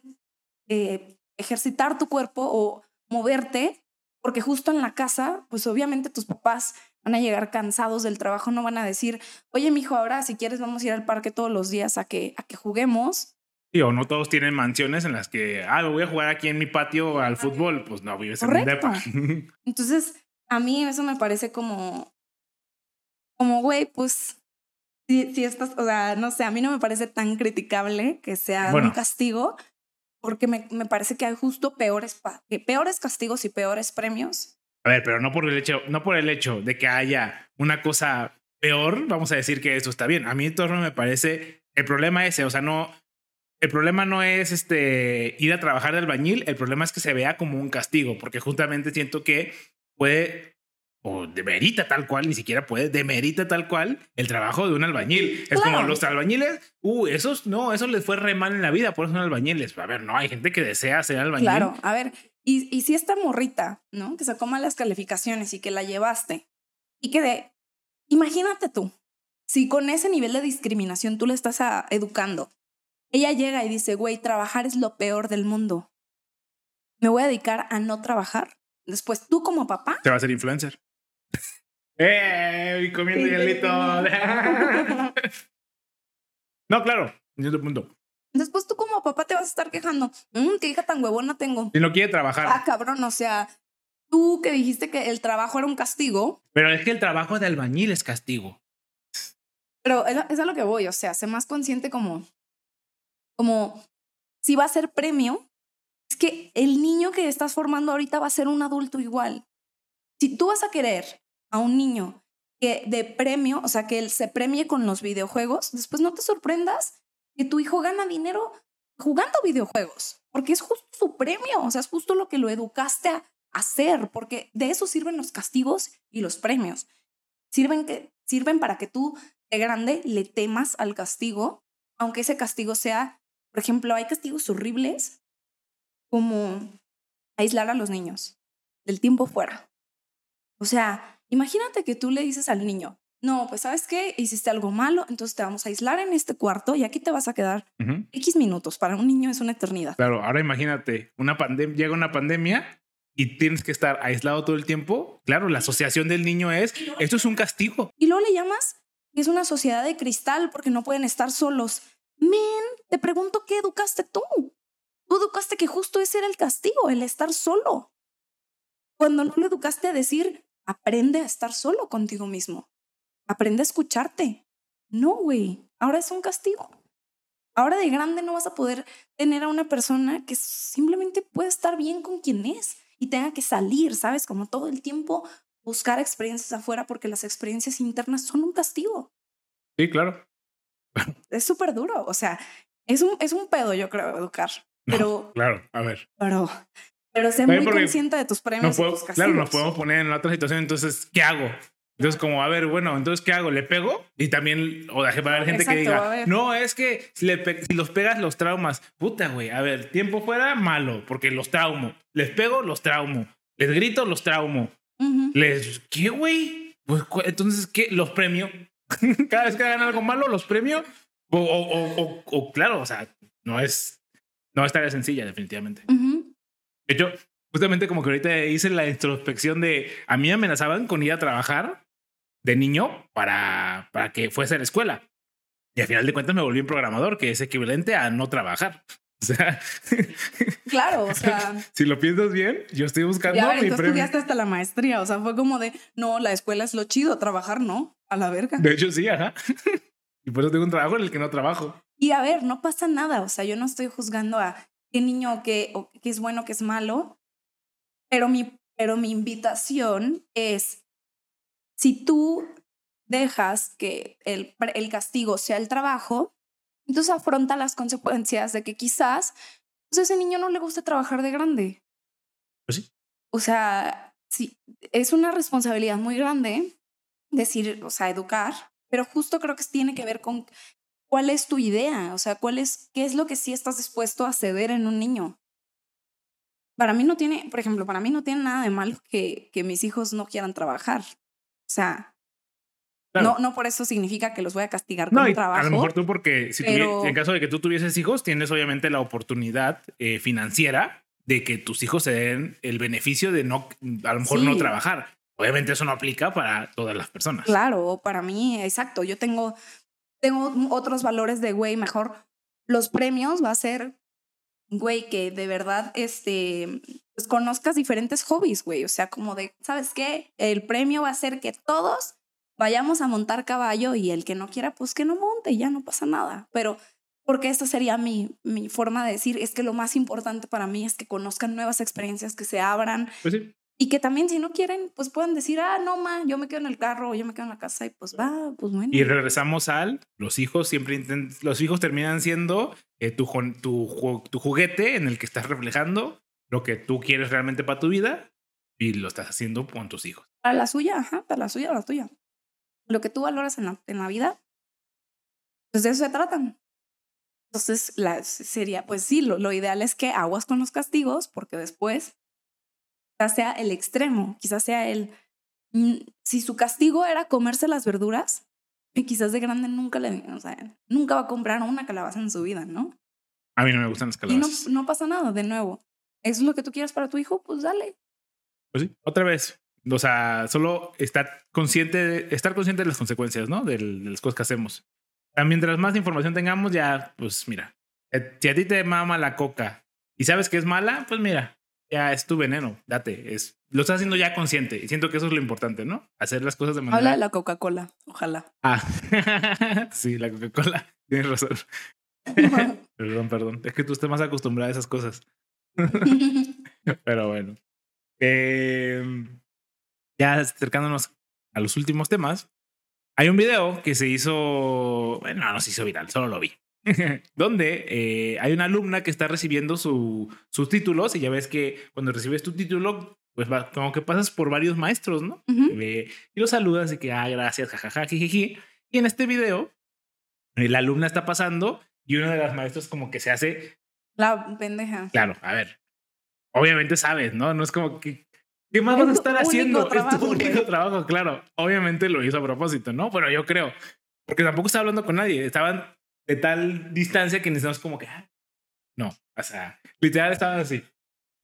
eh, ejercitar tu cuerpo o moverte, porque justo en la casa, pues obviamente tus papás van a llegar cansados del trabajo, no van a decir, oye, mijo, ahora si quieres vamos a ir al parque todos los días a que, a que juguemos. Sí, o no todos tienen mansiones en las que, ah, voy a jugar aquí en mi patio al fútbol. Pues no, vives en un Correcto. depa. Entonces, a mí eso me parece como, como, güey, pues, si, si estás, o sea, no sé, a mí no me parece tan criticable que sea Bueno. un castigo, porque me, me parece que hay justo peores, peores castigos y peores premios. A ver, pero no por el hecho, no por el hecho de que haya una cosa peor, vamos a decir que eso está bien. A mí en torno me parece el problema ese, o sea, no el problema no es este ir a trabajar de albañil, el problema es que se vea como un castigo, porque justamente siento que puede o demerita tal cual, ni siquiera puede, demerita tal cual el trabajo de un albañil. Es como los albañiles, uh, esos no, eso les fue re mal en la vida, por eso son albañiles. A ver, no, hay gente que desea ser albañil. Claro, a ver, y, y si esta morrita, ¿no? Que sacó malas calificaciones y que la llevaste, y que de, imagínate tú, si con ese nivel de discriminación tú le estás a- educando, ella llega y dice, güey, trabajar es lo peor del mundo. Me voy a dedicar a no trabajar. Después tú como papá, Se va a hacer influencer. ¡Eh! y Comiendo hielito. no, claro. El punto. después tú como papá te vas a estar quejando, "Mm, qué hija tan huevona tengo. Si no quiere trabajar. Ah, cabrón, o sea, tú que dijiste que el trabajo era un castigo, Pero es que el trabajo de albañil es castigo. Pero es a, es a lo que voy, o sea, sé más consciente como, como si va a ser premio, es que el niño que estás formando ahorita va a ser un adulto igual. Si tú vas a querer a un niño que de premio, o sea, que él se premie con los videojuegos, después no te sorprendas que tu hijo gana dinero jugando videojuegos, porque es justo su premio, o sea, es justo lo que lo educaste a hacer, porque de eso sirven los castigos y los premios. Sirven, que, sirven para que tú de grande le temas al castigo, aunque ese castigo sea, por ejemplo, hay castigos horribles como aislar a los niños del tiempo fuera. O sea, imagínate que tú le dices al niño, no, pues sabes qué, hiciste algo malo, entonces te vamos a aislar en este cuarto y aquí te vas a quedar Ujú. X minutos. Para un niño es una eternidad. Claro, ahora imagínate, una pandemia, llega una pandemia y tienes que estar aislado todo el tiempo. Claro, la asociación del niño es, esto es un castigo. Y luego le llamas es una sociedad de cristal porque no pueden estar solos. Men, te pregunto qué educaste tú. Tú educaste que justo ese era el castigo, el estar solo. Cuando no lo educaste a decir, aprende a estar solo contigo mismo. Aprende a escucharte. No, güey, ahora es un castigo. Ahora de grande no vas a poder tener a una persona que simplemente puede estar bien con quien es y tenga que salir, ¿sabes? Como todo el tiempo buscar experiencias afuera porque las experiencias internas son un castigo. Sí, claro. Es súper duro, o sea, es un, es un pedo, yo creo, educar. Pero, claro, a ver. Pero, pero sé muy consciente de tus premios. No claro, nos podemos poner en otra situación. Entonces, ¿qué hago? Entonces, como, a ver, bueno, entonces, ¿qué hago? ¿Le pego? Y también, o dejé para haber gente que diga, no, es que si, le si los pegas, los traumas. Puta, güey, a ver, tiempo fuera, malo, porque los traumo. Les pego, los traumo. Les grito, los traumo. Les, ¿qué, güey? Pues, entonces, ¿qué? Los premio. Cada vez que hagan algo malo, los premio. O, o, o, o, claro, o sea, no es, no es tarea sencilla, definitivamente. De hecho, justamente como que ahorita hice la introspección de a mí amenazaban con ir a trabajar de niño para, para que fuese a la escuela. Y al final de cuentas me volví un programador, que es equivalente a no trabajar. O sea, claro, o sea, si lo piensas bien, yo estoy buscando ya, mi estudiaste hasta la maestría, o sea, fue como de, no, la escuela es lo chido, trabajar no, a la verga. De hecho, sí, ajá. Y por eso tengo un trabajo en el que no trabajo. Y a ver, no pasa nada, o sea, yo no estoy juzgando a qué niño que, qué es bueno, qué es malo, pero mi, pero mi invitación es si tú dejas que el, el castigo sea el trabajo, entonces afronta las consecuencias de que quizás pues ese niño no le guste trabajar de grande. Pues sí. O sea, sí, es una responsabilidad muy grande decir, o sea, educar, pero justo creo que tiene que ver con cuál es tu idea, o sea, cuál es, qué es lo que sí estás dispuesto a ceder en un niño. Para mí no tiene, por ejemplo, para mí no tiene nada de malo que, que mis hijos no quieran trabajar. O sea, no, no por eso significa que los voy a castigar con trabajo. A lo mejor tú, porque si en caso de que tú tuvieses hijos, tienes obviamente la oportunidad eh, financiera de que tus hijos se den el beneficio de no, a lo mejor no trabajar. Obviamente eso no aplica para todas las personas. Claro, para mí, exacto. Yo tengo, tengo otros valores de, güey, mejor los premios va a ser, güey, que de verdad, este, pues conozcas diferentes hobbies, güey. O sea, como de, ¿sabes qué? El premio va a ser que todos vayamos a montar caballo y el que no quiera, pues que no monte ya no pasa nada. Pero porque esta sería mi, mi forma de decir, es que lo más importante para mí es que conozcan nuevas experiencias, que se abran. Pues sí. Y que también si no quieren, pues puedan decir, ah, no, ma, yo me quedo en el carro, yo me quedo en la casa y pues va, pues bueno. Y regresamos al, los hijos siempre los hijos terminan siendo eh, tu, tu, tu juguete en el que estás reflejando lo que tú quieres realmente para tu vida y lo estás haciendo con tus hijos. Para la suya, ajá, para la suya, la tuya. Lo que tú valoras en la, en la vida, pues de eso se tratan. Entonces, la, sería, pues sí, lo, lo ideal es que aguas con los castigos, porque después quizás sea el extremo, quizás sea el, mm, si su castigo era comerse las verduras, y quizás de grande nunca le, o sea, nunca va a comprar una calabaza en su vida, ¿no? A mí no me gustan las calabazas. Y no, no pasa nada, de nuevo eso es lo que tú quieras para tu hijo, pues dale. Pues sí, otra vez. O sea, solo estar consciente, de, estar consciente de las consecuencias, ¿no? De, las cosas que hacemos. Mientras más información tengamos, ya, pues mira, eh, si a ti te mama la coca y sabes que es mala, pues mira, ya es tu veneno, date. Es, lo estás haciendo ya consciente. Y siento que eso es lo importante, ¿no? Hacer las cosas de manera. Habla de la Coca-Cola, ojalá. Ah, sí, la Coca-Cola. Tienes razón. perdón, perdón. Es que tú estás más acostumbrada a esas cosas. Pero bueno. Em, ya acercándonos a los últimos temas, hay un video que se hizo, bueno, no se hizo viral, solo lo vi, donde eh, hay una alumna que está recibiendo su, sus títulos y ya ves que cuando recibes tu título, pues va, como que pasas por varios maestros, ¿no? y los saludas y que, ah, gracias, jajaja, jiji. Y en este video, la alumna está pasando y uno de las maestros como que se hace la pendeja. Claro, a ver. Obviamente sabes, ¿no? No es como que. ¿Qué más vas a estar haciendo? es tu único trabajo, claro. Obviamente lo hizo a propósito, ¿no? Pero yo creo. Porque tampoco estaba hablando con nadie. Estaban de tal distancia que necesitamos como que. Ah, no, o sea, literal estaban así.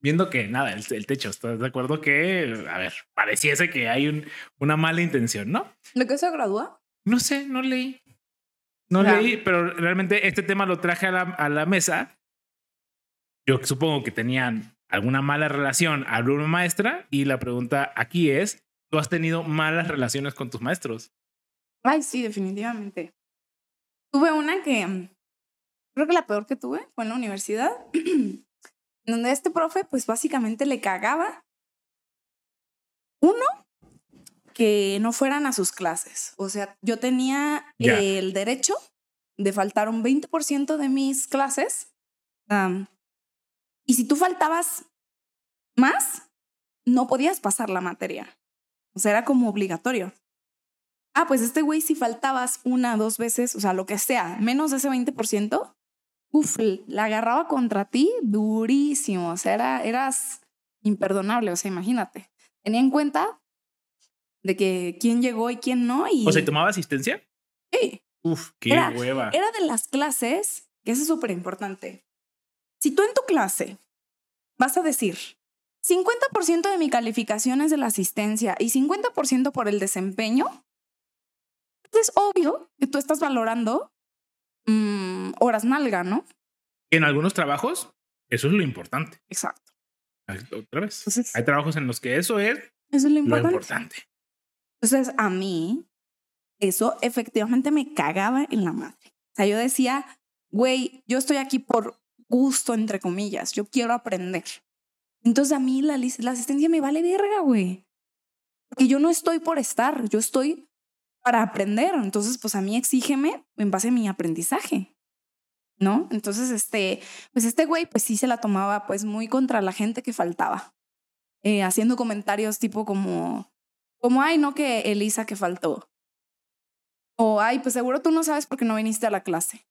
Viendo que nada, el, techo, ¿estás de acuerdo? Que, a ver, pareciese que hay un, una mala intención, ¿no? ¿De qué se gradúa? No sé, no leí. No leí, pero realmente este tema lo traje a la, a la mesa yo supongo que tenían alguna mala relación alumno maestra y la pregunta aquí es, ¿tú has tenido malas relaciones con tus maestros? Ay, sí, definitivamente. Tuve una que mm, creo que la peor que tuve fue en la universidad, donde este profe pues básicamente le cagaba Uno, que no fueran a sus clases. O sea, yo tenía el derecho de faltar un 20% de mis clases. am, y si tú faltabas más, no podías pasar la materia. O sea, era como obligatorio. Ah, pues este güey, si faltabas una, dos veces, o sea, lo que sea, menos de ese 20%, uf, la agarraba contra ti durísimo. O sea, era, eras imperdonable. O sea, imagínate. Tenía en cuenta de que quién llegó y quién no. Y O sea, ¿y tomaba asistencia? Sí, Uf, qué Era- hueva. era de las clases, que eso es súper importante. Si tú en tu clase vas a decir 50% de mi calificación es de la asistencia y 50% por el desempeño, es obvio que tú estás valorando mm, horas nalga, ¿no? En algunos trabajos, eso es lo importante. Exacto. Otra vez. Entonces, Hay trabajos en los que eso es eso es lo lo importante. importante. Entonces, a mí, eso efectivamente me cagaba en la madre. O sea, yo decía, güey, yo estoy aquí por gusto, entre comillas, yo quiero aprender. Entonces, a mí la, la asistencia me vale verga, güey. Porque yo no estoy por estar, yo estoy para aprender. Entonces, pues a mí exígeme en base a mi aprendizaje. ¿No? Entonces, este, pues este güey, pues sí se la tomaba pues muy contra la gente que faltaba. Eh, haciendo comentarios tipo como, como, ay, no que Elisa que faltó. O, ay, pues seguro tú no sabes por qué no viniste a la clase.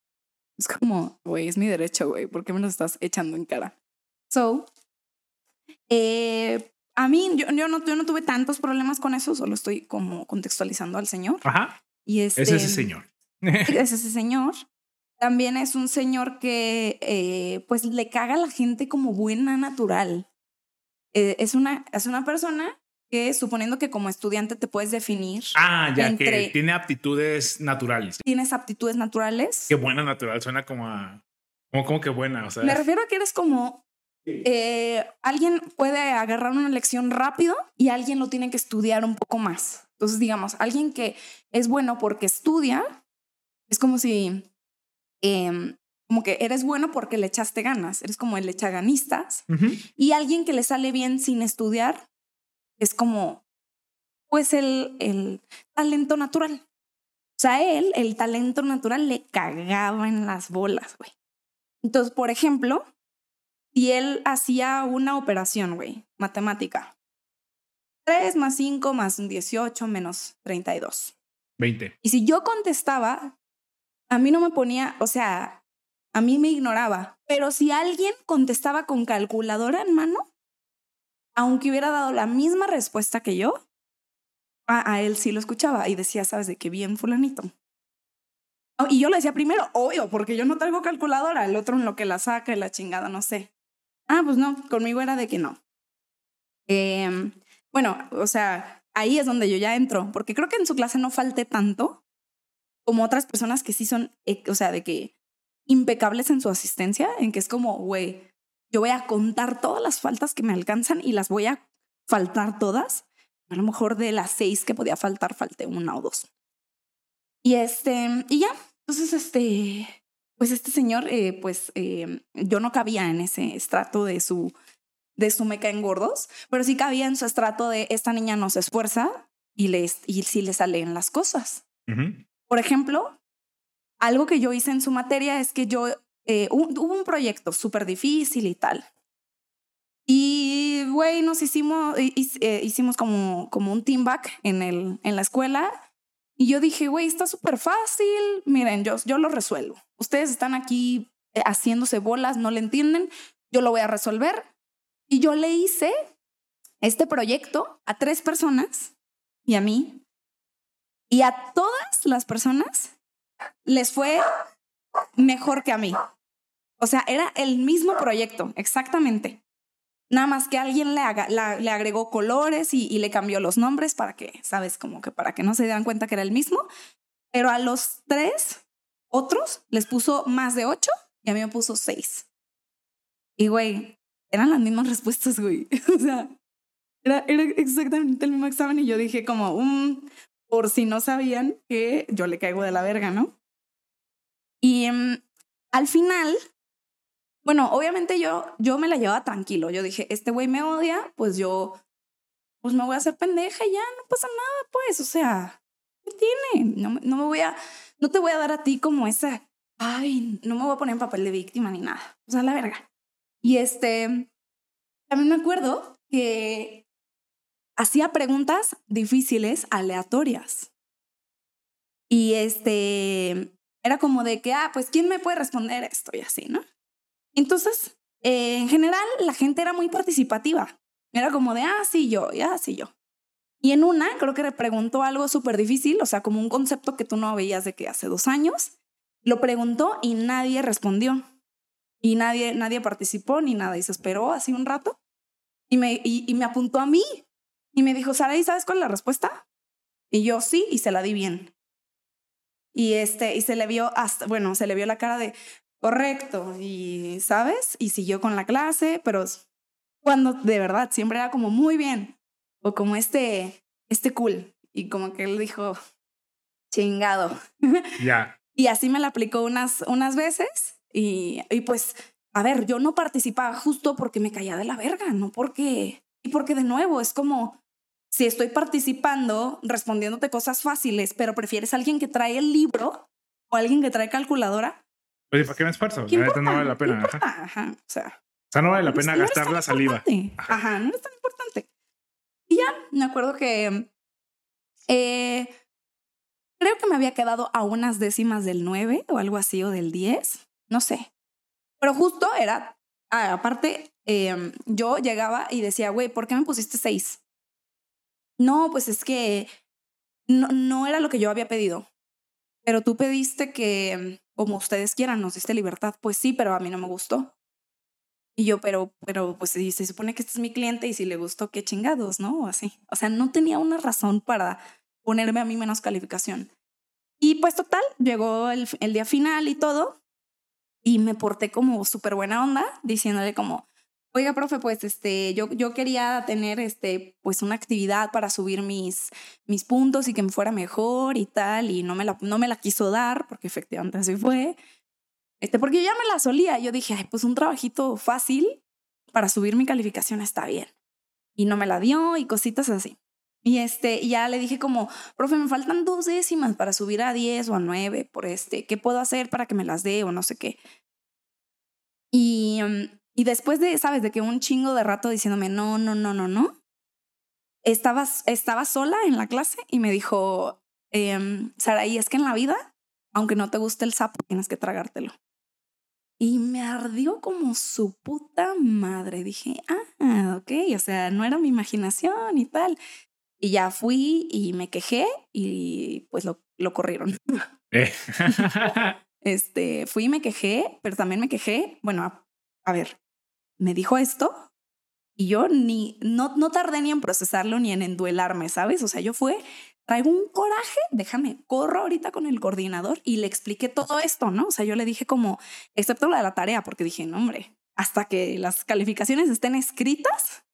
Es como, güey, es mi derecho, güey, ¿por qué me lo estás echando en cara? So, eh, a mí, yo, yo, no, yo no tuve tantos problemas con eso, solo estoy como contextualizando al señor. Ajá. Y este, Es ese señor. es ese señor. También es un señor que eh, pues le caga a la gente como buena natural. Eh, es, una, es una persona que suponiendo que como estudiante te puedes definir, Ah, ya que tiene aptitudes naturales. tienes aptitudes naturales. Qué buena natural. Suena como a. Como, como que buena. O sea, Me refiero a que eres como eh, alguien puede agarrar una lección rápido y alguien lo tiene que estudiar un poco más. Entonces, digamos, alguien que es bueno porque estudia, es como si, em, como que eres bueno porque le echaste ganas, eres como el echaganistas. Y alguien que le sale bien sin estudiar es como, pues, el, el talento natural. O sea, él, el talento natural le cagaba en las bolas, güey. Entonces, por ejemplo, si él hacía una operación, güey, matemática. 3 más 5 más 18 menos 32. 20. Y si yo contestaba, a mí no me ponía, o sea, a mí me ignoraba. Pero si alguien contestaba con calculadora en mano, aunque hubiera dado la misma respuesta que yo, a, a él sí lo escuchaba y decía, sabes de qué bien fulanito. Y yo le decía primero, obvio, porque yo no traigo calculadora, el otro en lo que la saca y la chingada, no sé. Ah, pues no, conmigo era de que no. Em, bueno, o sea, ahí es donde yo ya entro, porque creo que en su clase no falté tanto como otras personas que sí son, eh, o sea, de que impecables en su asistencia, en que es como, güey, yo voy a contar todas las faltas que me alcanzan y las voy a faltar todas. A lo mejor de las seis que podía faltar, falté una o dos. Y este, y ya, entonces este, pues este señor, eh, pues eh, yo no cabía en ese estrato de su, de su meca en gordos, pero sí cabía en su estrato de esta niña no se esfuerza y, le, y sí le salen las cosas. Ujú. Por ejemplo, algo que yo hice en su materia es que yo, eh, un- hubo un proyecto súper difícil y tal. Y, güey, nos hicimos, hi- hi- eh, hicimos como, como un team back en, el, en la escuela. Y yo dije, güey, está súper fácil. Miren, yo, yo lo resuelvo. Ustedes están aquí eh, haciéndose bolas, no le entienden. Yo lo voy a resolver. Y yo le hice este proyecto a tres personas y a mí. Y a todas las personas les fue mejor que a mí. O sea, era el mismo proyecto, exactamente. Nada más que alguien le, haga- le agregó colores y, y le cambió los nombres para que, sabes, como que para que no se dieran cuenta que era el mismo. Pero a los tres otros les puso más de ocho y a mí me puso seis. Y güey, eran las mismas respuestas, güey. O sea, era, exactamente el mismo examen y yo dije como, "Mm, por si no sabían que yo le caigo de la verga, ¿no? Y em, al final, bueno, obviamente yo, yo me la llevaba tranquilo. Yo dije, este güey me odia, pues yo pues me voy a hacer pendeja y ya, no pasa nada, pues, o sea, ¿qué tiene? No, no me voy a, no te voy a dar a ti como esa, ay, no me voy a poner en papel de víctima ni nada, o sea, la verga. Y este, también me acuerdo que hacía preguntas difíciles, aleatorias. Y este, era como de que, ah, pues, ¿quién me puede responder esto? Y así, ¿no? Entonces, eh, en general, la gente era muy participativa. Era como de, ah, sí, yo, ya, sí, yo. Y en una, creo que le preguntó algo súper difícil, o sea, como un concepto que tú no veías de que hace dos años. Lo preguntó y nadie respondió. Y nadie, nadie participó ni nada. Y se esperó así un rato. Y me, y, me apuntó a mí. Y me dijo, Sara, ¿y sabes cuál es la respuesta? Y yo sí, y se la di bien. Y este, y se le vio hasta, bueno, se le vio la cara de correcto, y sabes, y siguió con la clase, pero cuando de verdad siempre era como muy bien, o como este, este cool, y como que él dijo, chingado. Ya. y así me la aplicó unas, unas veces, y, y pues, a ver, yo no participaba justo porque me caía de la verga, no porque, y porque de nuevo es como, si estoy participando, respondiéndote cosas fáciles, pero prefieres a alguien que trae el libro o alguien que trae calculadora. Oye, ¿para qué me esfuerzo? Neta no vale la pena. Ajá. Ajá. O sea, o sea, no vale la pena no gastar la saliva. Ajá, no es tan importante. Ya, me acuerdo que eh, creo que me había quedado a unas décimas del 9 o algo así, o del 10, no sé. Pero justo era, aparte, eh, yo llegaba y decía, güey, ¿por qué me pusiste 6? No, pues es que no, no era lo que yo había pedido. Pero tú pediste que, como ustedes quieran, nos diste libertad. Pues sí, pero a mí no me gustó. Y yo, pero, pero, pues si se supone que este es mi cliente y si le gustó, qué chingados, ¿no? Así. O sea, no tenía una razón para ponerme a mí menos calificación. Y pues total, llegó el, el día final y todo. Y me porté como súper buena onda, diciéndole como, oiga, profe, pues este, yo, yo quería tener este, pues una actividad para subir mis, mis puntos y que me fuera mejor y tal. Y no me la, no me la quiso dar, porque efectivamente así fue. Este, porque yo ya me la solía. Yo dije, ay, pues un trabajito fácil para subir mi calificación está bien. Y no me la dio y cositas así. Y este, ya le dije como, profe, me faltan dos décimas para subir a 10 o a 9 por este, ¿qué puedo hacer para que me las dé o no sé qué? Y, um, y después de, sabes, de que un chingo de rato diciéndome, no, no, no, no, no, estaba, estaba sola en la clase y me dijo, eh, Saraí, es que en la vida, aunque no te guste el sapo, tienes que tragártelo. Y me ardió como su puta madre. Dije, ah, ok, o sea, no era mi imaginación y tal. Y ya fui y me quejé y pues lo, lo corrieron. Eh. Este, fui y me quejé, pero también me quejé. Bueno, a, a ver, me dijo esto y yo ni, no, no tardé ni en procesarlo ni en enduelarme, ¿sabes? O sea, yo fue, traigo un coraje, déjame, corro ahorita con el coordinador y le expliqué todo esto, ¿no? O sea, yo le dije como, excepto la de la tarea, porque dije, no, hombre, hasta que las calificaciones estén escritas,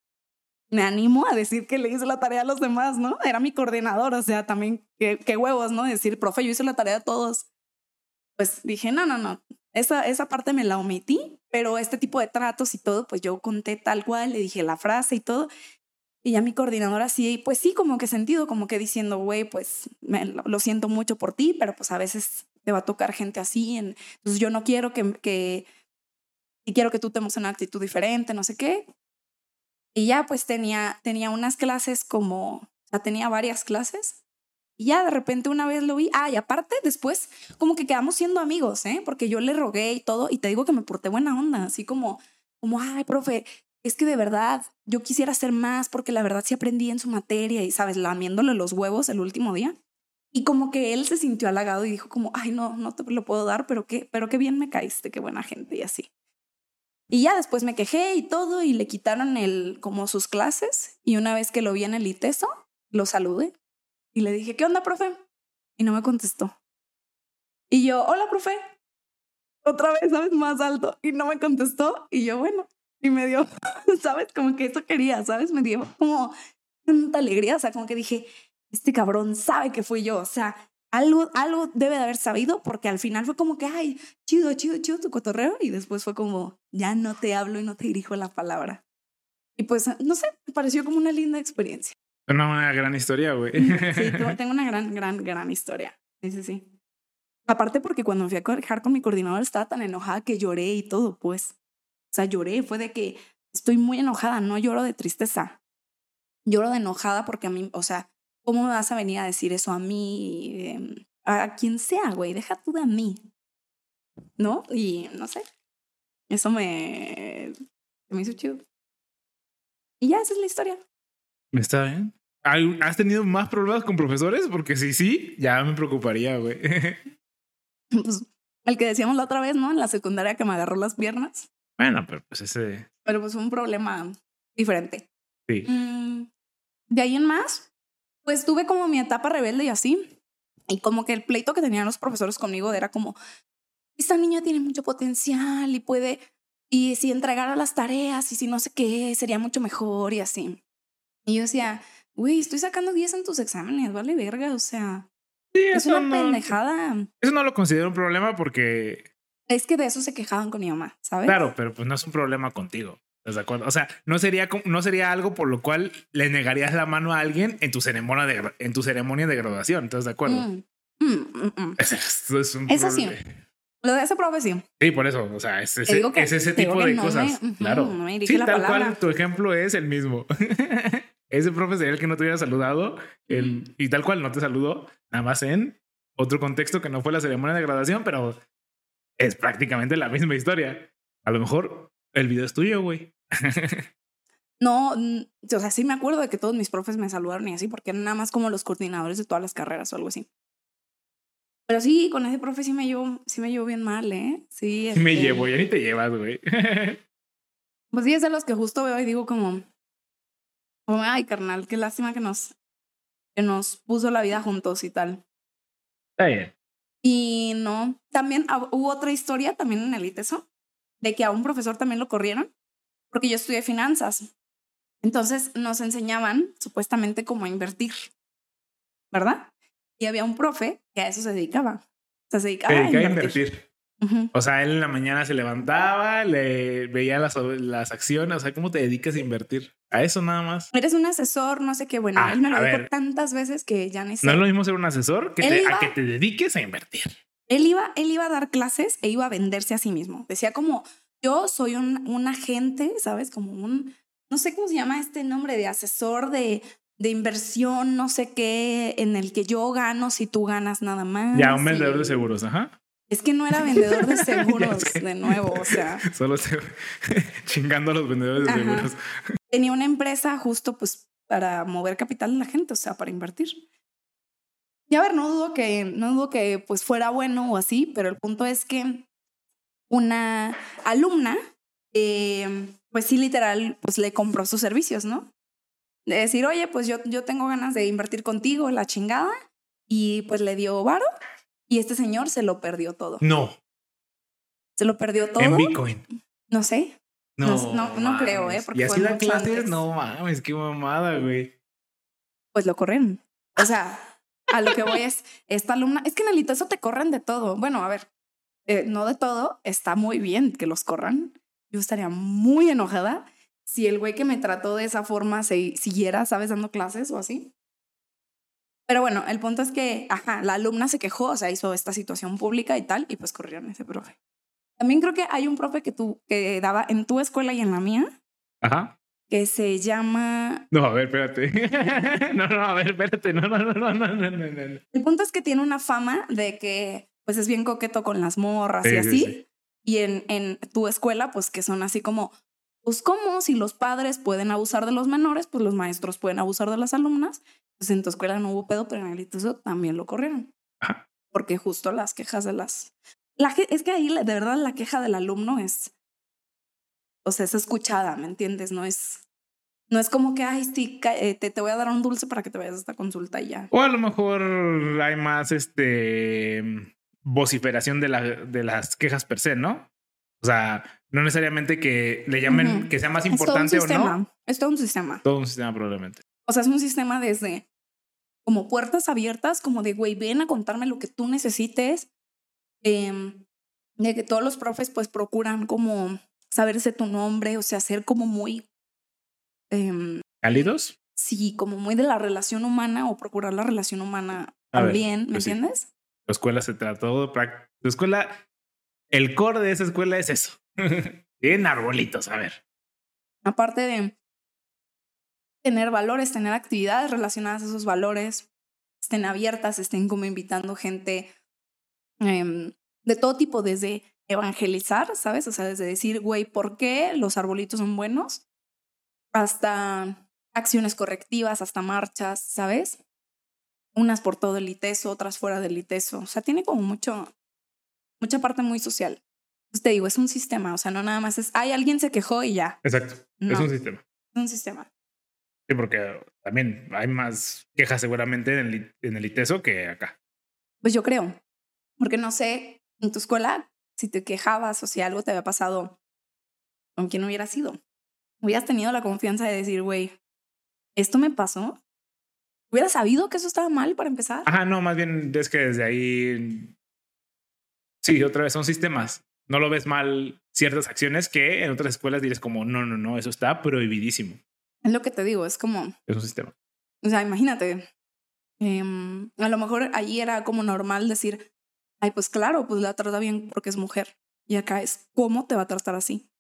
me animo a decir que le hice la tarea a los demás, ¿no? Era mi coordinador, o sea, también qué, qué huevos, ¿no? Decir, profe, yo hice la tarea a todos. Pues dije, no, no, no, esa, esa parte me la omití, pero este tipo de tratos y todo, pues yo conté tal cual, le dije la frase y todo. Y ya mi coordinadora así, pues sí, como que sentido, como que diciendo, güey, pues me, lo, siento mucho por ti, pero pues a veces te va a tocar gente así. En, entonces yo no quiero que, que, y quiero que tú tengas una actitud diferente, no sé qué. Y ya pues tenía, tenía unas clases como, o sea, tenía varias clases. Y ya de repente una vez lo vi. Ah, y aparte después como que quedamos siendo amigos, ¿eh? Porque yo le rogué y todo. Y te digo que me porté buena onda, así como, como, ay, profe, es que de verdad yo quisiera hacer más porque la verdad sí aprendí en su materia y, ¿sabes? Lamiéndole los huevos el último día. Y como que él se sintió halagado y dijo como, ay, no, no te lo puedo dar, pero qué, pero qué bien me caíste, qué buena gente y así. Y ya después me quejé y todo y le quitaron el, como sus clases. Y una vez que lo vi en el ITESO, lo saludé y le dije, ¿qué onda, profe? Y no me contestó. Y yo, hola, profe. Otra vez, ¿sabes? Más alto. Y no me contestó. Y yo, bueno. Y me dio, ¿sabes? Como que eso quería, ¿sabes? Me dio como tanta alegría. O sea, como que dije, este cabrón sabe que fui yo. O sea, algo, algo debe de haber sabido porque al final fue como que, ay, chido, chido, chido tu cotorreo. Y después fue como, ya no te hablo y no te dirijo la palabra. Y pues, no sé, me pareció como una linda experiencia. Una gran historia, güey. Sí, tengo una gran, gran, gran historia. Sí, sí, sí. Aparte porque cuando me fui a quejar con mi coordinador estaba tan enojada que lloré y todo, pues. O sea, lloré, fue de que estoy muy enojada, no lloro de tristeza. Lloro de enojada porque a mí, o sea, ¿cómo me vas a venir a decir eso a mí? Em, a quien sea, güey, deja tú de a mí. ¿No? Y no sé. Eso me, me hizo chido. Y ya, esa es la historia. Está bien. ¿Has tenido más problemas con profesores? Porque si sí, ya me preocuparía, güey. Pues el que decíamos la otra vez, ¿no? En la secundaria que me agarró las piernas. Bueno, pero pues ese. Pero pues un problema diferente. Sí. Mm, de ahí en más, pues tuve como mi etapa rebelde y así. Y como que el pleito que tenían los profesores conmigo era como, esta niña tiene mucho potencial y puede, y si entregara las tareas y si no sé qué, sería mucho mejor y así. Y yo decía, güey, estoy sacando 10 en tus exámenes, vale verga, o sea, es una pendejada. Eso no lo considero un problema porque... Es que de eso se quejaban con mi mamá, ¿sabes? Claro, pero pues no es un problema contigo. ¿Estás de acuerdo? O sea, no sería, no sería algo por lo cual le negarías la mano a alguien en tu ceremonia de, en tu ceremonia de graduación. ¿Estás de acuerdo? Mm, mm, mm, Eso, es un Eso sí. Lo de ese profe sí. Sí, por eso. O sea, es ese, es ese tipo de cosas. claro. sí, tal cual tu ejemplo es el mismo. ese profe sería el que no te hubiera saludado el, y tal cual no te saludó, nada más en otro contexto que no fue la ceremonia de graduación, pero es prácticamente la misma historia. A lo mejor el video es tuyo, güey. no, o sea, sí me acuerdo de que todos mis profes me saludaron y así, porque eran nada más como los coordinadores de todas las carreras o algo así. Pero sí, con ese profe sí me llevo, sí me llevo bien mal, ¿eh? Sí. Me este llevo, ya ni te llevas, güey. pues sí, es de los que justo veo y digo como, ay, carnal, qué lástima que nos, que nos puso la vida juntos y tal. Está bien. Y no, también hubo otra historia también en el ITESO, de que a un profesor también lo corrieron, porque yo estudié finanzas. Entonces nos enseñaban supuestamente cómo invertir, ¿verdad? Y había un profe que a eso se dedicaba. O sea, se dedicaba, a invertir. O sea, él en la mañana se levantaba, le veía las, las acciones, o sea, ¿cómo te dedicas a invertir? A eso nada más. Eres un asesor, no sé qué, bueno, ah, él me lo dijo tantas veces que ya ni sé. No es lo mismo ser un asesor que te, a que te dediques a invertir. Él iba, él iba a dar clases e iba a venderse a sí mismo. Decía como, yo soy un, un agente, ¿sabes? Como un, no sé cómo se llama este nombre de asesor de, de inversión, no sé qué, en el que yo gano si tú ganas nada más. Ya, un vendedor de seguros, ajá. Es que no era vendedor de seguros de nuevo, o sea. Solo chingando a los vendedores de seguros. Tenía una empresa justo pues para mover capital de la gente, o sea, para invertir. Y a ver, no dudo que, no dudo que pues fuera bueno o así, pero el punto es que una alumna, eh, pues sí, literal, pues le compró sus servicios, ¿no? De decir, oye, pues yo, yo tengo ganas de invertir contigo, la chingada, y pues le dio varo y este señor se lo perdió todo. No. Se lo perdió todo. En Bitcoin. No sé. No, no, creo, ¿eh? Porque y así da clases, no mames, qué mamada, güey. Pues lo corren. O sea, a lo que voy es, esta alumna, es que en el eso te corren de todo. Bueno, a ver, eh, no de todo, está muy bien que los corran. Yo estaría muy enojada si el güey que me trató de esa forma se siguiera, ¿sabes? Dando clases o así. Pero bueno, el punto es que, ajá, la alumna se quejó, o sea, hizo esta situación pública y tal, y pues corrieron a ese profe. También creo que hay un profe que tú, que daba en tu escuela y en la mía. Ajá. Que se llama. No, a ver, espérate. no, no, a ver, espérate. No, no, no, no, no, no, no. El punto es que tiene una fama de que, pues, es bien coqueto con las morras y así. Y en, en tu escuela, pues, que son así como, pues, ¿cómo? Si los padres pueden abusar de los menores, pues los maestros pueden abusar de las alumnas. Pues en tu escuela no hubo pedo, pero en el ITESO también lo corrieron. Porque justo las quejas de las... La, es que ahí de verdad la queja del alumno es... O sea, es escuchada, ¿me entiendes? No es... No es como que, ay, sí, eh, te, te voy a dar un dulce para que te vayas a esta consulta y ya. O a lo mejor hay más este vociferación de, la, de las quejas per se, ¿no? O sea, no necesariamente que le llamen que sea más importante o no. Es todo un sistema. Todo un sistema probablemente. O sea, es un sistema desde como puertas abiertas, como de, güey, ven a contarme lo que tú necesites. Em, de que todos los profes pues procuran como saberse tu nombre, o sea, ser como muy... Eh, ¿Cálidos? sí, como muy de la relación humana o procurar la relación humana A ver, también, ¿me pues sí. entiendes? Tu escuela se trató. prac- Tu escuela, el core de esa escuela es eso. Tienen arbolitos, a ver. Aparte de tener valores, tener actividades relacionadas a esos valores, estén abiertas, estén como invitando gente em, de todo tipo, desde evangelizar, ¿sabes? O sea, desde decir, güey, ¿por qué los arbolitos son buenos? Hasta acciones correctivas, hasta marchas, ¿sabes? Unas por todo el ITESO, otras fuera del ITESO. O sea, tiene como mucho, mucha parte muy social. Entonces te digo, es un sistema, o sea, no nada más es, ay, alguien se quejó y ya. Exacto. No, Es un es sistema. un sistema. Sí, porque también hay más quejas seguramente en el, en el ITESO que acá. Pues yo creo, porque no sé, en tu escuela, si te quejabas o si algo te había pasado, con quién hubiera sido. Hubieras tenido la confianza de decir, güey, esto me pasó. Hubieras sabido que eso estaba mal para empezar. Ajá, no, más bien es que desde ahí. Sí, otra vez son sistemas. No lo ves mal ciertas acciones que en otras escuelas dices como, no, no, no, eso está prohibidísimo. Es lo que te digo, es como, Es un sistema. o sea, imagínate, em, a lo mejor allí era como normal decir, ay, pues claro, pues la trata bien porque es mujer. Y acá es, ¿cómo te va a tratar así?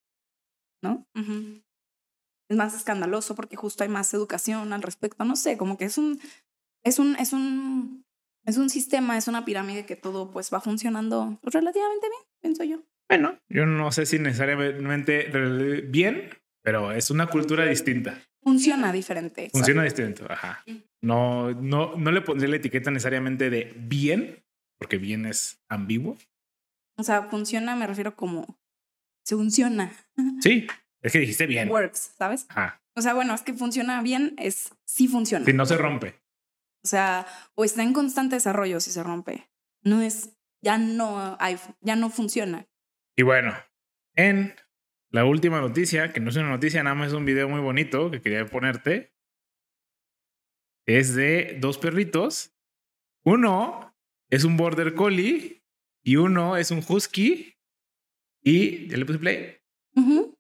¿No? Ujú. Es más escandaloso porque justo hay más educación al respecto. No sé, como que es un, es un, es un, es un sistema, es una pirámide que todo pues va funcionando relativamente bien, pienso yo. Bueno, yo no sé si necesariamente bien, pero es una cultura distinta. Funciona diferente. Funciona distinto. Ajá. No, no, no le pondré la etiqueta necesariamente de bien, porque bien es ambiguo. O sea, funciona, me refiero como se funciona. Sí, es que dijiste bien. Works, ¿sabes? Ajá. O sea, bueno, es que funciona bien, es sí funciona. Si no se rompe. O sea, o está en constante desarrollo si se rompe. No es, ya no hay, ya no funciona. Y bueno, en la última noticia, que no es una noticia, nada más es un video muy bonito que quería ponerte, es de dos perritos. Uno es un border collie y uno es un husky. Y ya le puse play. Ujú.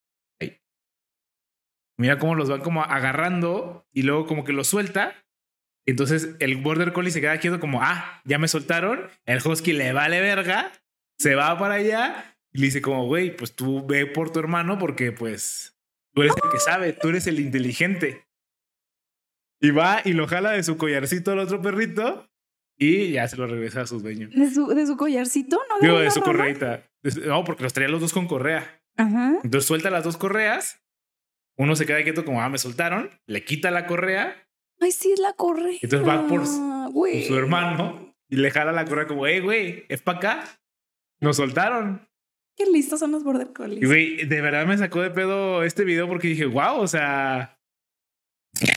Mira cómo los van como agarrando y luego como que los suelta. Entonces el border collie se queda quieto como, ah, ya me soltaron. El husky le vale verga, se va para allá y le dice como, güey, pues tú ve por tu hermano porque pues tú eres el que sabe, tú eres el inteligente. Y va y lo jala de su collarcito al otro perrito y ya se lo regresa a su dueño. ¿De su, de su collarcito? ¿No Digo, de su rama? correita. No, porque los traía los dos con correa. Ajá. Entonces suelta las dos correas. Uno se queda quieto como, ah, me soltaron. Le quita la correa Ay, sí, es la correcta. Entonces va por su- güey. con su hermano y le jala la correa como, hey, güey, es para acá. Nos soltaron. Qué listos son los border collies. Y güey, de verdad me sacó de pedo este video porque dije, wow, o sea,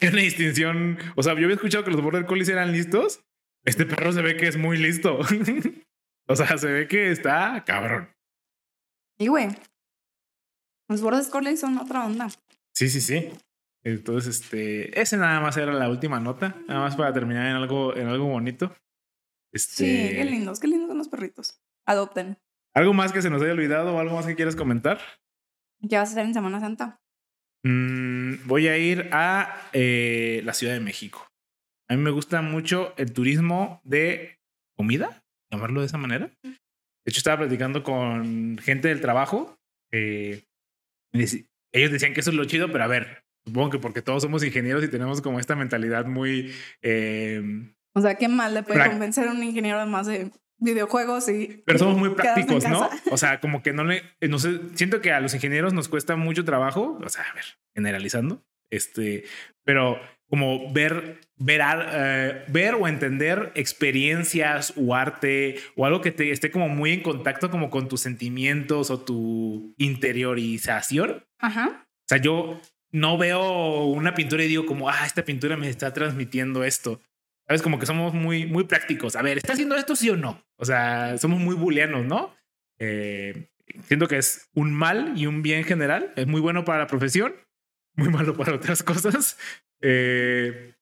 hay una distinción. O sea, yo había escuchado que los border collies eran listos. Este perro se ve que es muy listo. o sea, se ve que está cabrón. Y güey, los border collies son otra onda. Sí, sí, sí. Entonces, este, ese nada más era la última nota, nada más para terminar en algo, en algo bonito. Este, Sí, qué lindos, qué lindos son los perritos. Adopten. ¿Algo más que se nos haya olvidado o algo más que quieras comentar? ¿Qué vas a hacer en Semana Santa? Mm, voy a ir a eh, la Ciudad de México. A mí me gusta mucho el turismo de comida, llamarlo de esa manera. De hecho, estaba platicando con gente del trabajo. eh, ellos decían que eso es lo chido, pero a ver, supongo que porque todos somos ingenieros y tenemos como esta mentalidad muy... eh, O sea, qué mal le puede convencer a un ingeniero además de videojuegos y. Pero somos muy prácticos, ¿no? O sea, como que no le, no sé, siento que a los ingenieros nos cuesta mucho trabajo, o sea, a ver, generalizando, este, pero como ver, ver, eh, ver o entender experiencias o arte o algo que te esté como muy en contacto como con tus sentimientos o tu interiorización. Ajá. O sea, yo no veo una pintura y digo como, ah, esta pintura me está transmitiendo esto. Sabes, como que somos muy, muy prácticos. A ver, ¿está haciendo esto sí o no? O sea, somos muy booleanos, ¿no? Eh, siento que es un mal y un bien general. Es muy bueno para la profesión, muy malo para otras cosas. Eh,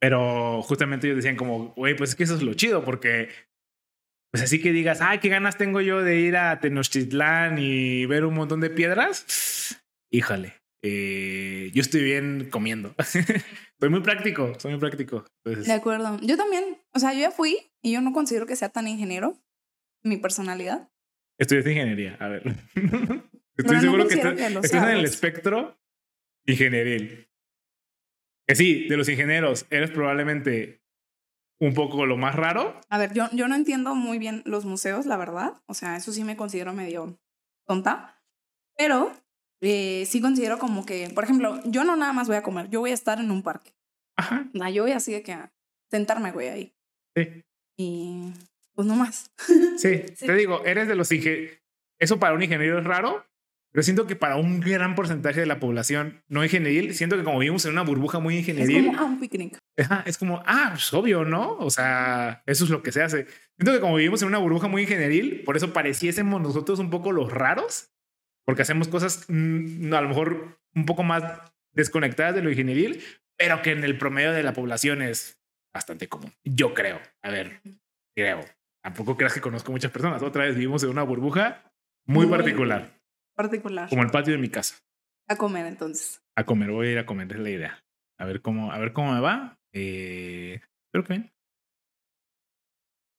pero justamente ellos decían como, güey, pues es que eso es lo chido, porque pues así que digas, ay, qué ganas tengo yo de ir a Tenochtitlán y ver un montón de piedras. Híjole, eh, yo estoy bien comiendo. soy muy práctico, soy muy práctico. De acuerdo. Yo también, o sea, yo ya fui y yo no considero que sea tan ingeniero mi personalidad. Estudiaste ingeniería, a ver. Estoy seguro que, estás, en el espectro ingenieril. Que sí, de los ingenieros, eres probablemente un poco lo más raro. A ver, yo, yo no entiendo muy bien los museos, la verdad. O sea, eso sí me considero medio tonta. Pero eh, sí considero como que, por ejemplo, yo no nada más voy a comer, yo voy a estar en un parque. Ajá. yo voy así de que sentarme, güey, ahí. Sí. Y pues no más. Sí, te digo, eres de los ingenieros. Eso para un ingeniero es raro, pero siento que para un gran porcentaje de la población no ingenieril, siento que como vivimos en una burbuja muy ingenieril. Es como, ah, un picnic. es como, ah, pues obvio, ¿no? O sea, eso es lo que se hace. Siento que como vivimos en una burbuja muy ingenieril, por eso pareciésemos nosotros un poco los raros, porque hacemos cosas mm, a lo mejor un poco más desconectadas de lo ingenieril, pero que en el promedio de la población es bastante común. Yo creo. A ver, creo. Tampoco creas que conozco muchas personas. Otra vez vivimos en una burbuja muy, particular. Particular. Como el patio de mi casa. A comer entonces. A comer, voy a ir a comer, es la idea. A ver cómo, a ver cómo me va. Eh, espero que bien.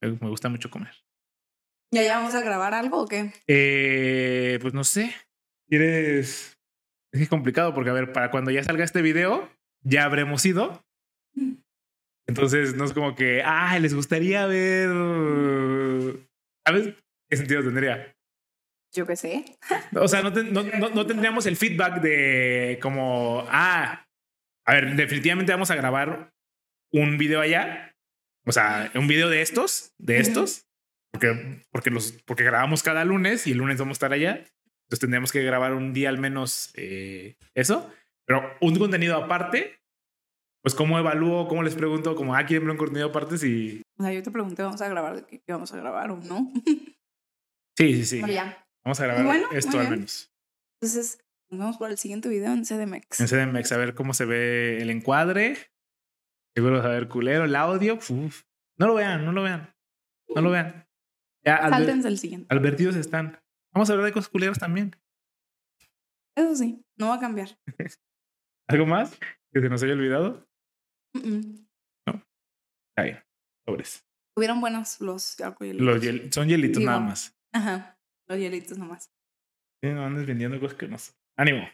Me gusta mucho comer. ¿Ya ya vamos a grabar algo o qué? Eh, pues no sé. ¿Quieres? Es complicado porque, a ver, para cuando ya salga este video, ya habremos ido. Mm. Entonces, no es como que, ah, les gustaría ver. ¿Sabes? ¿Qué sentido tendría? Yo qué sé. O sea, no, no, tendríamos el feedback de como, ah, a ver, definitivamente vamos a grabar un video allá. O sea, un video de estos, de estos, porque, porque, los, porque grabamos cada lunes y el lunes vamos a estar allá. Entonces tendríamos que grabar un día al menos eh, eso. Pero un contenido aparte pues cómo evalúo, cómo les pregunto, como, ah, quieren ver un contenido aparte si... O sea, yo te pregunté, ¿vamos a grabar qué, vamos a grabar o no? sí, sí, sí. Vamos a grabar esto al menos. Entonces, nos vemos por el siguiente video en CDMX. En CDMX, a ver cómo se ve el encuadre. Seguro a ver culero, el audio. No lo vean, no lo vean. No lo vean. Ya, Sáltense el siguiente. Advertidos están. Vamos a hablar de cosas culeros también. Eso sí, no va a cambiar. ¿Algo más que se nos haya olvidado? No. Está bien. Sobres. Hubieron buenos los Los son hielitos nada más. Ajá. Los hielitos nomás. Sí, no andes vendiendo cosas que no Ánimo.